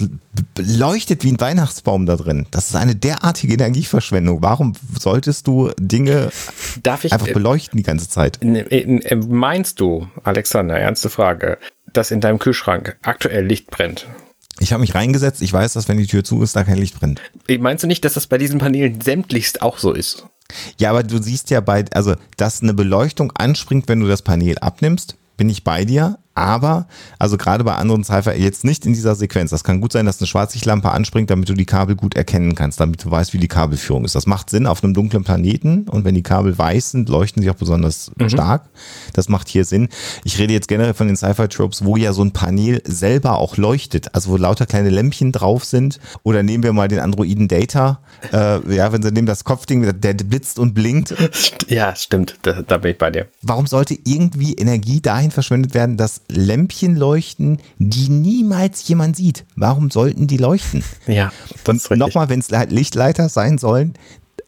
leuchtet wie ein Weihnachtsbaum da drin. Das ist eine derartige Energieverschwendung. Warum solltest du Dinge Darf ich, einfach beleuchten die ganze Zeit? Meinst du, Alexander, ernste Frage, dass in deinem Kühlschrank aktuell Licht brennt? Ich habe mich reingesetzt, ich weiß, dass wenn die Tür zu ist, da kein Licht brennt. Meinst du nicht, dass das bei diesen Paneelen sämtlichst auch so ist? Ja, aber du siehst ja bei, also, dass eine Beleuchtung anspringt, wenn du das Panel abnimmst, bin ich bei dir, aber, also gerade bei anderen Cypher, jetzt nicht in dieser Sequenz. Das kann gut sein, dass eine Schwarzlichtlampe anspringt, damit du die Kabel gut erkennen kannst, damit du weißt, wie die Kabelführung ist. Das macht Sinn auf einem dunklen Planeten und wenn die Kabel weiß sind, leuchten sie auch besonders mhm. stark. Das macht hier Sinn. Ich rede jetzt generell von den Sci-Fi-Tropes, wo ja so ein Panel selber auch leuchtet, also wo lauter kleine Lämpchen drauf sind. Oder nehmen wir mal den Androiden Data. Äh, ja, wenn sie nehmen das Kopfding, der blitzt und blinkt. Ja, stimmt. Da, da bin ich bei dir. Warum sollte irgendwie Energie dahin verschwendet werden, dass Lämpchen leuchten, die niemals jemand sieht. Warum sollten die leuchten? Ja. Und nochmal, wenn es Lichtleiter sein sollen,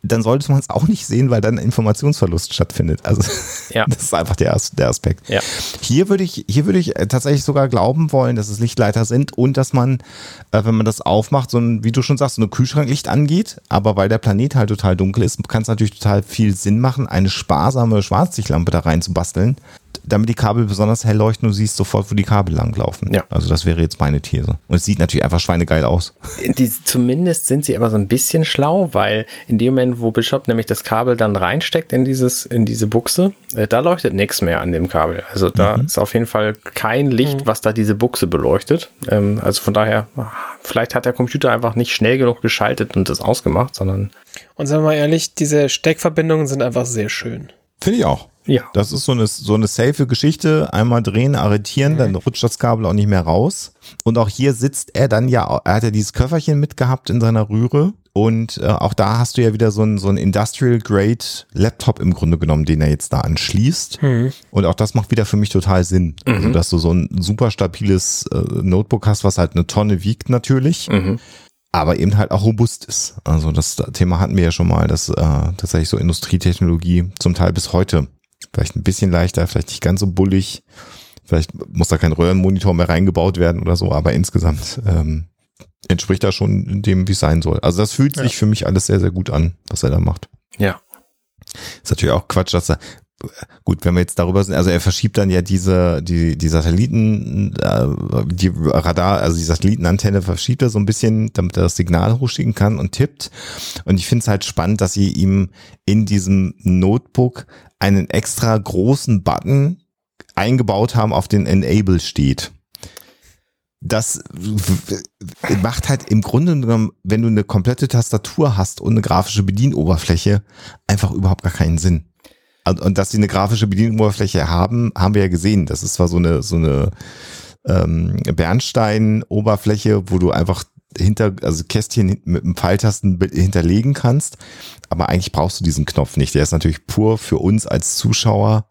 dann sollte man es auch nicht sehen, weil dann Informationsverlust stattfindet. Also ja. das ist einfach der, der Aspekt. Ja. Hier würde ich, hier würde ich tatsächlich sogar glauben wollen, dass es Lichtleiter sind und dass man, äh, wenn man das aufmacht, so ein, wie du schon sagst, so ein Kühlschranklicht angeht. Aber weil der Planet halt total dunkel ist, kann es natürlich total viel Sinn machen, eine sparsame Schwarzlichtlampe da rein zu basteln damit die Kabel besonders hell leuchten und du siehst sofort, wo die Kabel langlaufen. Ja. Also das wäre jetzt meine These. Und es sieht natürlich einfach schweinegeil aus. Die, zumindest sind sie aber so ein bisschen schlau, weil in dem Moment, wo Bishop nämlich das Kabel dann reinsteckt in dieses, in diese Buchse, äh, da leuchtet nichts mehr an dem Kabel. Also da mhm. ist auf jeden Fall kein Licht, mhm. was da diese Buchse beleuchtet. Ähm, also von daher, vielleicht hat der Computer einfach nicht schnell genug geschaltet und das ausgemacht, sondern. Und sagen wir mal ehrlich, diese Steckverbindungen sind einfach sehr schön. Finde ich auch. Ja. Das ist so eine, so eine safe Geschichte. Einmal drehen, arretieren, mhm. dann rutscht das Kabel auch nicht mehr raus. Und auch hier sitzt er dann ja, er hat ja dieses Köfferchen mitgehabt in seiner Rühre. Und äh, auch da hast du ja wieder so ein, so ein Industrial Grade Laptop im Grunde genommen, den er jetzt da anschließt. Mhm. Und auch das macht wieder für mich total Sinn. Mhm. Also, dass du so ein super stabiles äh, Notebook hast, was halt eine Tonne wiegt natürlich. Mhm aber eben halt auch robust ist. Also das Thema hatten wir ja schon mal, dass äh, tatsächlich so Industrietechnologie zum Teil bis heute Vielleicht ein bisschen leichter, vielleicht nicht ganz so bullig. Vielleicht muss da kein Röhrenmonitor mehr reingebaut werden oder so, aber insgesamt ähm, entspricht da schon dem, wie es sein soll. Also das fühlt sich ja. für mich alles sehr, sehr gut an, was er da macht. Ja. Ist natürlich auch Quatsch, dass er gut, wenn wir jetzt darüber sind, also er verschiebt dann ja diese, die, die Satelliten, äh, die Radar, also die Satellitenantenne verschiebt er so ein bisschen, damit er das Signal hochschicken kann und tippt. Und ich finde es halt spannend, dass sie ihm in diesem Notebook einen extra großen Button eingebaut haben, auf den Enable steht. Das macht halt im Grunde genommen, wenn du eine komplette Tastatur hast und eine grafische Bedienoberfläche, einfach überhaupt gar keinen Sinn. Und, und dass sie eine grafische Bedienoberfläche haben, haben wir ja gesehen. Das ist zwar so eine, so eine ähm, Bernstein-Oberfläche, wo du einfach hinter, also Kästchen mit einem Pfeiltasten hinterlegen kannst. Aber eigentlich brauchst du diesen Knopf nicht. Der ist natürlich pur für uns als Zuschauer,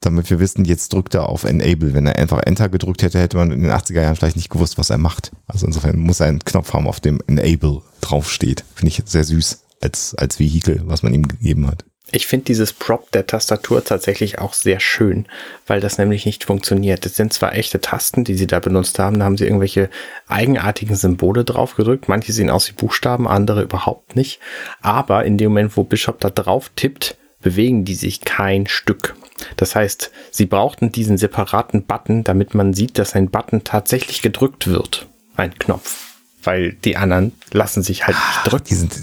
damit wir wissen, jetzt drückt er auf Enable. Wenn er einfach Enter gedrückt hätte, hätte man in den 80er Jahren vielleicht nicht gewusst, was er macht. Also insofern muss er einen Knopf haben, auf dem Enable draufsteht. Finde ich sehr süß als, als Vehikel, was man ihm gegeben hat. Ich finde dieses Prop der Tastatur tatsächlich auch sehr schön, weil das nämlich nicht funktioniert. Das sind zwar echte Tasten, die sie da benutzt haben, da haben sie irgendwelche eigenartigen Symbole drauf gedrückt. Manche sehen aus wie Buchstaben, andere überhaupt nicht. Aber in dem Moment, wo Bishop da drauf tippt, bewegen die sich kein Stück. Das heißt, sie brauchten diesen separaten Button, damit man sieht, dass ein Button tatsächlich gedrückt wird. Ein Knopf. Weil die anderen lassen sich halt nicht drücken. Die sind,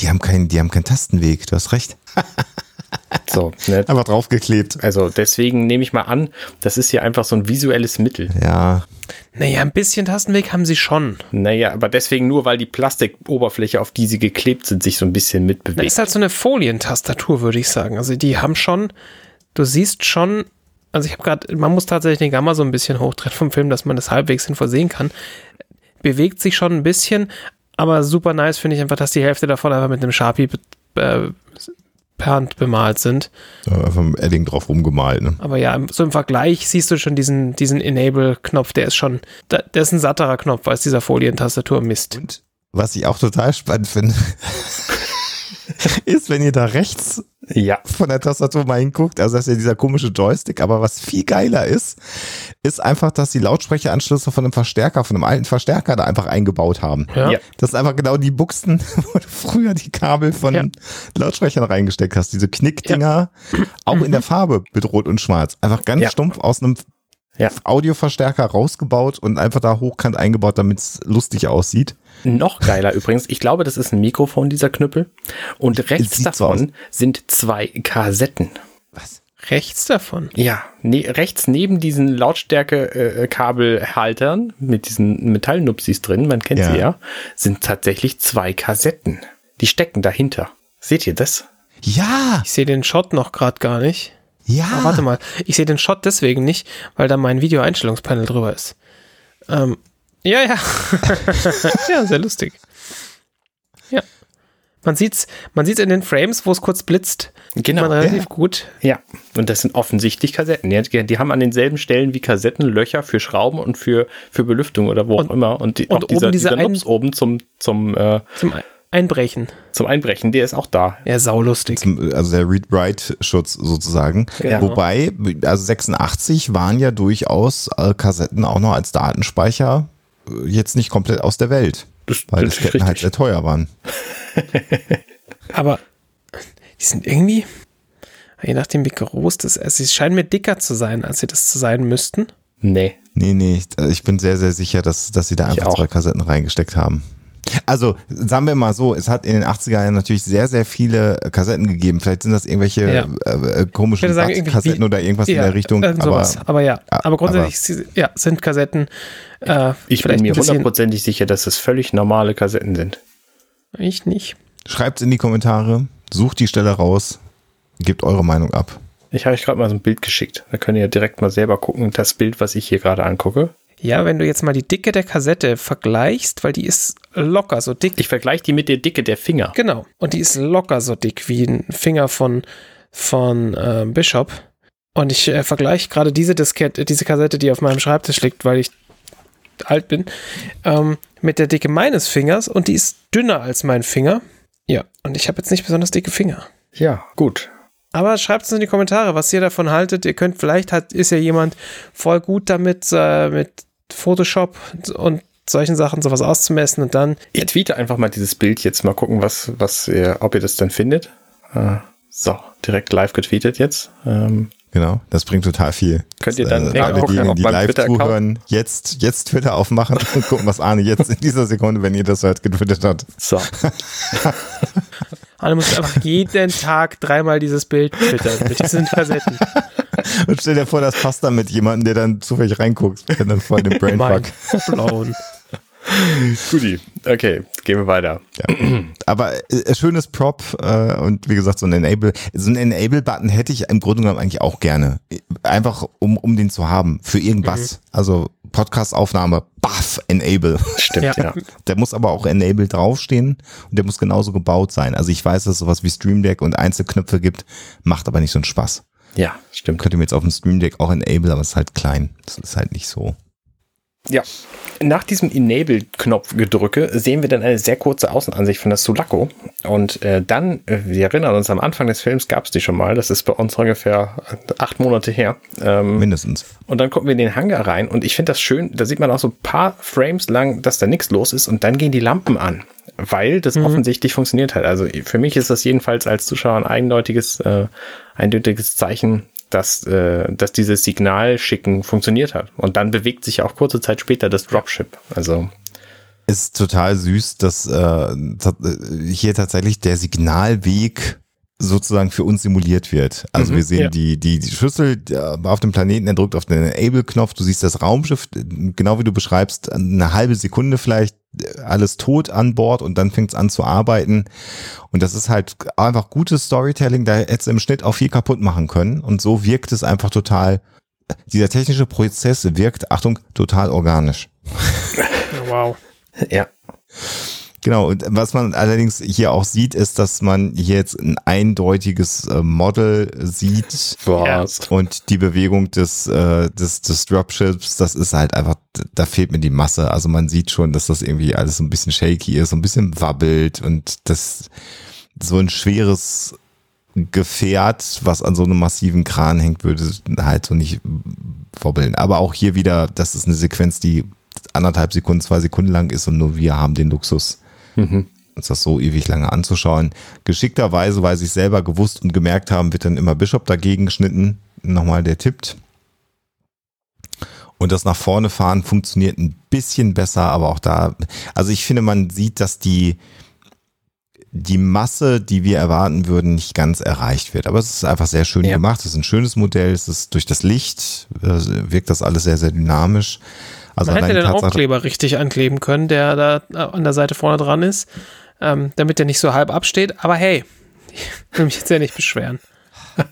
die haben keinen, die haben keinen Tastenweg, du hast recht. so, ne? Einfach draufgeklebt. Also deswegen nehme ich mal an, das ist ja einfach so ein visuelles Mittel. Ja. Naja, ein bisschen Tastenweg haben sie schon. Naja, aber deswegen nur, weil die Plastikoberfläche, auf die sie geklebt sind, sich so ein bisschen mitbewegt. Das ist halt so eine Folientastatur, würde ich sagen. Also die haben schon, du siehst schon also ich habe gerade, man muss tatsächlich den Gamma so ein bisschen hochdrehen vom Film, dass man das halbwegs sinnvoll sehen kann. Bewegt sich schon ein bisschen, aber super nice finde ich einfach, dass die Hälfte davon einfach mit einem Sharpie äh, per Hand bemalt sind. So, einfach mit Edding drauf rumgemalt. Ne? Aber ja, so im Vergleich siehst du schon diesen, diesen Enable-Knopf, der ist schon, der ist ein satterer Knopf als dieser Folientastatur Mist. Und was ich auch total spannend finde, ist, wenn ihr da rechts Ja. von der Tastatur mal hinguckt, also das ist ja dieser komische Joystick, aber was viel geiler ist, ist einfach, dass die Lautsprecheranschlüsse von einem Verstärker, von einem alten Verstärker da einfach eingebaut haben. Ja. Ja. Das ist einfach genau die Buchsen, wo du früher die Kabel von Ja. Lautsprechern reingesteckt hast. Diese Knickdinger, auch in der Farbe mit Rot und Schwarz. Einfach ganz Ja. stumpf aus einem Ja. Audioverstärker rausgebaut und einfach da hochkant eingebaut, damit es lustig aussieht. Noch geiler übrigens, ich glaube, das ist ein Mikrofon, dieser Knüppel. Und rechts so davon sind zwei Kassetten. Was? Rechts davon. Ja, ne, rechts neben diesen Lautstärke-Kabelhaltern mit diesen Metallnupsis drin, man kennt Ja. sie ja, sind tatsächlich zwei Kassetten. Die stecken dahinter. Seht ihr das? Ja, Ich sehe den Shot noch gerade gar nicht. ja. Ah, warte mal, ich sehe den Shot deswegen nicht, weil da mein Video-Einstellungspanel drüber ist. Ähm, ja, ja. ja, sehr lustig. Ja. Man sieht's, man sieht's in den Frames, wo es kurz blitzt, Genau. man relativ ja. gut. Ja, und das sind offensichtlich Kassetten. Die, die haben an denselben Stellen wie Kassetten Löcher für Schrauben und für, für Belüftung oder wo auch immer. Und, die, und auch dieser, oben diese dieser ein- Nupс oben zum, zum, äh, Zum Einbrechen. zum Einbrechen, der ist auch da. Ja, saulustig. Zum- also der Read-Write-Schutz sozusagen. Ja. Wobei, also 86 waren ja durchaus äh, Kassetten auch noch als Datenspeicher jetzt nicht komplett aus der Welt. Das- weil das Disketten halt sehr teuer waren. Aber die sind irgendwie, je nachdem wie groß das ist, sie scheinen mir dicker zu sein, als sie das zu sein müssten. Nee. Nee, nee, ich, ich bin sehr, sehr sicher, dass, dass sie da einfach auch. zwei Kassetten reingesteckt haben. Also, sagen wir mal so, es hat in den 80er Jahren natürlich sehr, sehr viele äh, Kassetten gegeben. Vielleicht sind das irgendwelche Ja. äh, äh, komischen sagen, Kassetten oder irgendwas in Ja, der Richtung. sowas. aber Aber, ja, Ja, aber grundsätzlich sie- ja, sind Kassetten. Äh, Ich bin mir hundertprozentig sicher, dass das völlig normale Kassetten sind. Ich nicht. schreibt in die Kommentare, sucht die Stelle raus, gebt eure Meinung ab. Ich habe euch gerade mal so ein Bild geschickt. Da könnt ihr direkt mal selber gucken, das Bild, was ich hier gerade angucke. Ja, wenn du jetzt mal die Dicke der Kassette vergleichst, weil die ist locker so dick. Ich vergleiche die mit der Dicke der Finger. Genau. Und die ist locker so dick wie ein Finger von, von äh, Bishop. Und ich äh, vergleiche gerade diese Diskette, diese Kassette, die auf meinem Schreibtisch liegt, weil ich alt bin, ähm, mit der Dicke meines Fingers und die ist dünner als mein Finger. Ja, und ich habe jetzt nicht besonders dicke Finger. Ja, gut. Aber schreibt es in die Kommentare, was ihr davon haltet. Ihr könnt, vielleicht hat, ist ja jemand voll gut damit, äh, mit Photoshop und solchen Sachen sowas auszumessen und dann Ich tweete einfach mal dieses Bild jetzt mal gucken, was, was ihr, ob ihr das dann findet. Äh, so, direkt live getweetet jetzt. Ähm, Genau, das bringt total viel. Könnt ihr dann äh, alle diejenigen, die live zuhören, jetzt, jetzt Twitter aufmachen und gucken, was Arne jetzt in dieser Sekunde, wenn ihr das hört, getwittert hat. so, Anne muss einfach jeden Tag dreimal dieses Bild twittern mit diesen Kassetten. Und stell dir vor, das passt dann mit jemandem, der dann zufällig reinguckt, der dann vor dem Brainfuck. Blown. Guti. Okay, gehen wir weiter. Ja. Aber äh, schönes Prop äh, und wie gesagt, so ein Enable, so ein Enable-Button hätte ich im Grunde genommen eigentlich auch gerne. Einfach um, um den zu haben. Für irgendwas. Also Podcast-Aufnahme, baff, Enable. Stimmt, Ja. ja. Der muss aber auch Enable draufstehen und der muss genauso gebaut sein. Also ich weiß, dass es sowas wie Stream Deck und Einzelknöpfe gibt, macht aber nicht so einen Spaß. Ja, stimmt. Könnt ihr mir jetzt auf dem Stream Deck auch Enable, aber es ist halt klein. Das ist halt nicht so. Ja. Nach diesem Enable-Knopf gedrücke sehen wir dann eine sehr kurze Außenansicht von der Sulaco. Und äh, dann, äh, wir erinnern uns, am Anfang des Films gab es die schon mal. Das ist bei uns ungefähr acht Monate her. Ähm, Mindestens. und dann gucken wir in den Hangar rein und ich finde das schön, da sieht man auch so ein paar Frames lang, dass da nichts los ist und dann gehen die Lampen an, weil das offensichtlich funktioniert hat. Also für mich ist das jedenfalls als Zuschauer ein eindeutiges, äh, eindeutiges Zeichen, dass, äh, dass dieses Signalschicken funktioniert hat. Und dann bewegt sich auch kurze Zeit später das Dropship. Also ist total süß, dass äh, äh, hier tatsächlich der Signalweg sozusagen für uns simuliert wird. Also Mhm, wir sehen ja. die, die, die Schüssel auf dem Planeten, er drückt auf den Enable-Knopf, du siehst das Raumschiff, genau wie du beschreibst, eine halbe Sekunde vielleicht alles tot an Bord und dann fängt es an zu arbeiten. Und das ist halt einfach gutes Storytelling, da hättest du im Schnitt auch viel kaputt machen können. Und so wirkt es einfach total dieser technische Prozess wirkt, Achtung, total organisch. Wow. Ja. Genau, und was man allerdings hier auch sieht, ist, dass man hier jetzt ein eindeutiges äh, Model sieht Was? und die Bewegung des, äh, des, des Dropships, das ist halt einfach, da fehlt mir die Masse. Also man sieht schon, dass das irgendwie alles so ein bisschen shaky ist, so ein bisschen wabbelt und das so ein schweres Gefährt, was an so einem massiven Kran hängt, würde halt so nicht wobbeln. Aber auch hier wieder, das ist eine Sequenz, die anderthalb Sekunden, zwei Sekunden lang ist und nur wir haben den Luxus, uns das so ewig lange anzuschauen. Geschickterweise, weil sie es selber gewusst und gemerkt haben, wird dann immer Bishop dagegen geschnitten. Nochmal, der tippt. Und das nach vorne fahren funktioniert ein bisschen besser, aber auch da, also ich finde, man sieht, dass die, die Masse, die wir erwarten würden, nicht ganz erreicht wird. Aber es ist einfach sehr schön Ja. gemacht. Es ist ein schönes Modell. Es ist durch das Licht, äh, wirkt das alles sehr, sehr dynamisch. Also Man hätte den Tatsache- Aufkleber richtig ankleben können, der da äh, an der Seite vorne dran ist, ähm, damit der nicht so halb absteht. Aber hey, ich will mich jetzt ja nicht beschweren.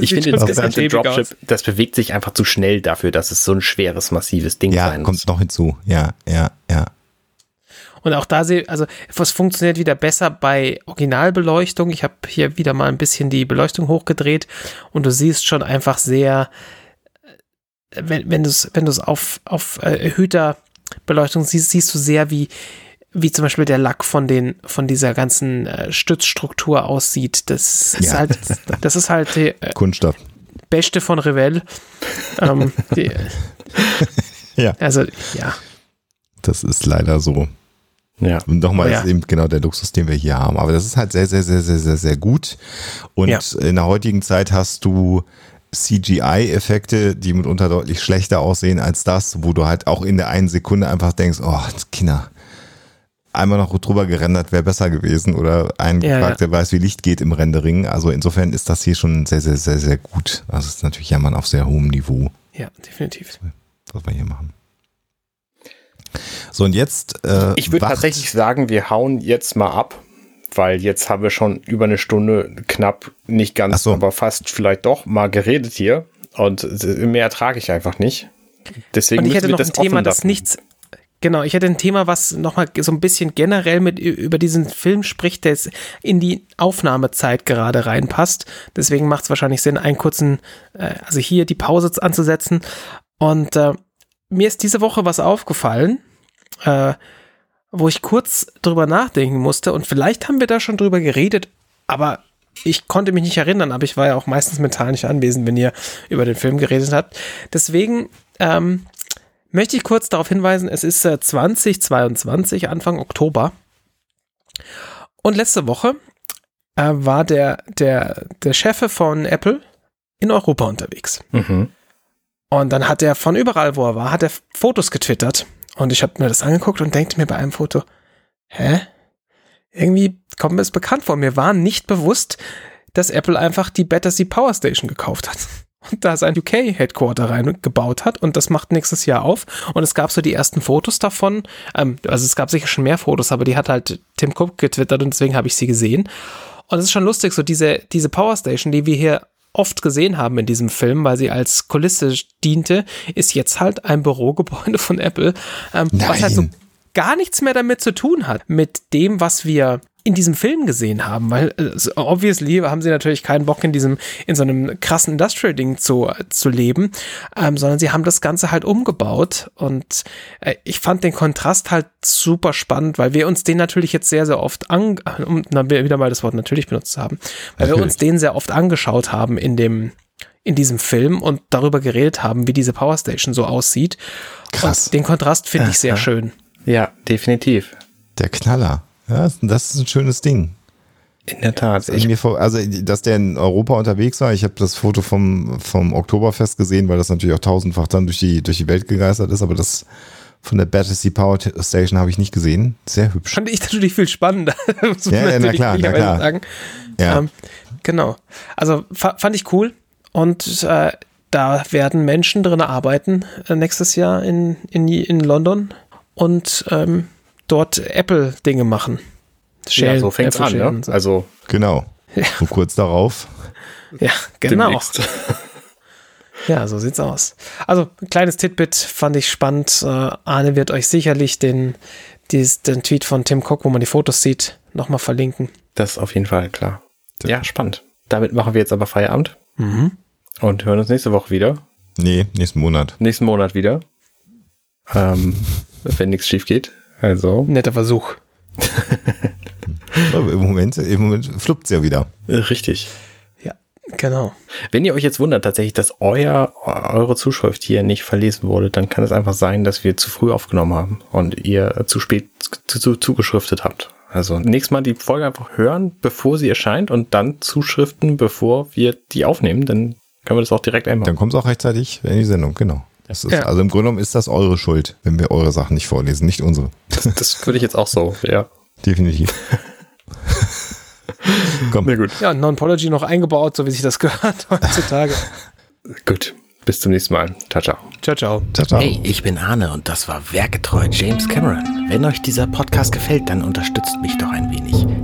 Ich finde, ganze schäbig Dropship, aus. das bewegt sich einfach zu schnell dafür, dass es so ein schweres, massives Ding Ja, sein muss. kommt noch hinzu. Ja, ja, ja. Und auch da sehe, also was funktioniert wieder besser bei Originalbeleuchtung. Ich habe hier wieder mal ein bisschen die Beleuchtung hochgedreht und du siehst schon einfach sehr, wenn, wenn du es wenn du's auf, auf äh, erhöhter Beleuchtung siehst, siehst du sehr, wie, wie zum Beispiel der Lack von den, von dieser ganzen äh, Stützstruktur aussieht. Das ist Ja. halt, das ist halt die äh, Kunststoff. Beste von Revell. ähm, die, Ja. Also, ja. Das ist leider so. Ja. Und nochmal Ja. ist eben genau der Luxus, den wir hier haben. Aber das ist halt sehr, sehr, sehr, sehr, sehr, sehr gut. Und Ja. in der heutigen Zeit hast du CGI-Effekte, die mitunter deutlich schlechter aussehen als das, wo du halt auch in der einen Sekunde einfach denkst, oh, Kinder, einmal noch drüber gerendert wäre besser gewesen oder ein Ja, gefragt, der weiß, wie Licht geht im Rendering. Also insofern ist das hier schon sehr, sehr, sehr, sehr gut. Also es ist natürlich jammern auf sehr hohem Niveau, Ja, definitiv. was wir hier machen. So, und jetzt. Äh, Ich würde tatsächlich sagen, wir hauen jetzt mal ab, weil jetzt haben wir schon über eine Stunde knapp, nicht ganz, so. aber fast vielleicht doch mal geredet hier. Und mehr ertrage ich einfach nicht. Deswegen Und ich hätte noch das ein Thema, das lassen. nichts. Genau, ich hätte ein Thema, was nochmal so ein bisschen generell mit über diesen Film spricht, der jetzt in die Aufnahmezeit gerade reinpasst. Deswegen macht es wahrscheinlich Sinn, einen kurzen, äh, also hier die Pause anzusetzen. Und äh, mir ist diese Woche was aufgefallen, äh, wo ich kurz drüber nachdenken musste. Und vielleicht haben wir da schon drüber geredet, aber ich konnte mich nicht erinnern, aber ich war ja auch meistens mental nicht anwesend, wenn ihr über den Film geredet habt. Deswegen ähm, möchte ich kurz darauf hinweisen, es ist äh, 2022, Anfang Oktober. Und letzte Woche äh, war der, der, der Chef von Apple in Europa unterwegs. Mhm. Und dann hat er von überall, wo er war, hat er Fotos getwittert. Und ich habe mir das angeguckt und denke mir bei einem Foto, hä? Irgendwie kommt mir es bekannt vor. Mir war nicht bewusst, dass Apple einfach die Battersea Power Station gekauft hat. Und da sein UK-Headquarter reingebaut hat und das macht nächstes Jahr auf. Und es gab so die ersten Fotos davon. Ähm, also es gab sicher schon mehr Fotos, aber die hat halt Tim Cook getwittert und deswegen habe ich sie gesehen. Und es ist schon lustig, so diese, diese Power Station, die wir hier oft gesehen haben in diesem Film, weil sie als Kulisse diente, ist jetzt halt ein Bürogebäude von Apple, ähm, was halt so gar nichts mehr damit zu tun hat, mit dem, was wir in diesem Film gesehen haben, weil äh, obviously haben sie natürlich keinen Bock in diesem in so einem krassen Industrial Ding zu zu leben, ähm, sondern sie haben das Ganze halt umgebaut und äh, ich fand den Kontrast halt super spannend, weil wir uns den natürlich jetzt sehr sehr oft an um na, wieder mal das Wort natürlich benutzt haben, weil wir uns den sehr oft angeschaut haben in dem in diesem Film und darüber geredet haben, wie diese Power Station so aussieht. Krass. Und den Kontrast finde ich sehr schön. Ja, definitiv. Der Knaller. Ja, das ist ein schönes Ding. In der Tat. Ich mir vor, also, dass der in Europa unterwegs war, ich habe das Foto vom, vom Oktoberfest gesehen, weil das natürlich auch tausendfach dann durch die, durch die Welt gegeistert ist, aber das von der Battersea Power Station habe ich nicht gesehen. Sehr hübsch. Fand ich natürlich viel spannender. Ja, ja, na klar, na klar. Sagen. Ja. Ähm, genau. Also fa fand ich cool. Und äh, da werden Menschen drin arbeiten äh, nächstes Jahr in, in, in London und ähm, dort Apple-Dinge machen. ja, Schälen, so fängt's an, schälen ne? So. Also Genau. Ja. Und kurz darauf. Ja, genau. demnächst. Ja, so sieht's aus. Also, ein kleines Titbit fand ich spannend. Äh, Arne wird euch sicherlich den, dies, den Tweet von Tim Cook, wo man die Fotos sieht, nochmal verlinken. Das ist auf jeden Fall klar. Ja, spannend. Damit machen wir jetzt aber Feierabend Mhm. und hören uns nächste Woche wieder. Nee, nächsten Monat. Nächsten Monat wieder. Ähm, wenn nichts schief geht. Also, Netter Versuch. Aber Im Moment, im Moment fluppt es ja wieder. äh, richtig. Ja, genau. Wenn ihr euch jetzt wundert tatsächlich, dass euer, eure Zuschrift hier nicht verlesen wurde, dann kann es einfach sein, dass wir zu früh aufgenommen haben und ihr zu spät zu, zu, zugeschriftet habt. Also nächstes Mal die Folge einfach hören, bevor sie erscheint und dann zuschriften, bevor wir die aufnehmen, dann können wir das auch direkt einmal. Dann kommt es auch rechtzeitig in die Sendung, genau. Das ist, Ja. Also im Grunde genommen ist das eure Schuld, wenn wir eure Sachen nicht vorlesen, nicht unsere. Das, das würde ich jetzt auch so, ja. Definitiv. Komm, Na gut. Ja, Non-Pology noch eingebaut, so wie sich das gehört heutzutage. Gut. Bis zum nächsten Mal. Ciao, ciao. ciao, ciao. ciao, ciao. Hey, ich bin Arne und das war Werketreu James Cameron. Wenn euch dieser Podcast gefällt, dann unterstützt mich doch ein wenig.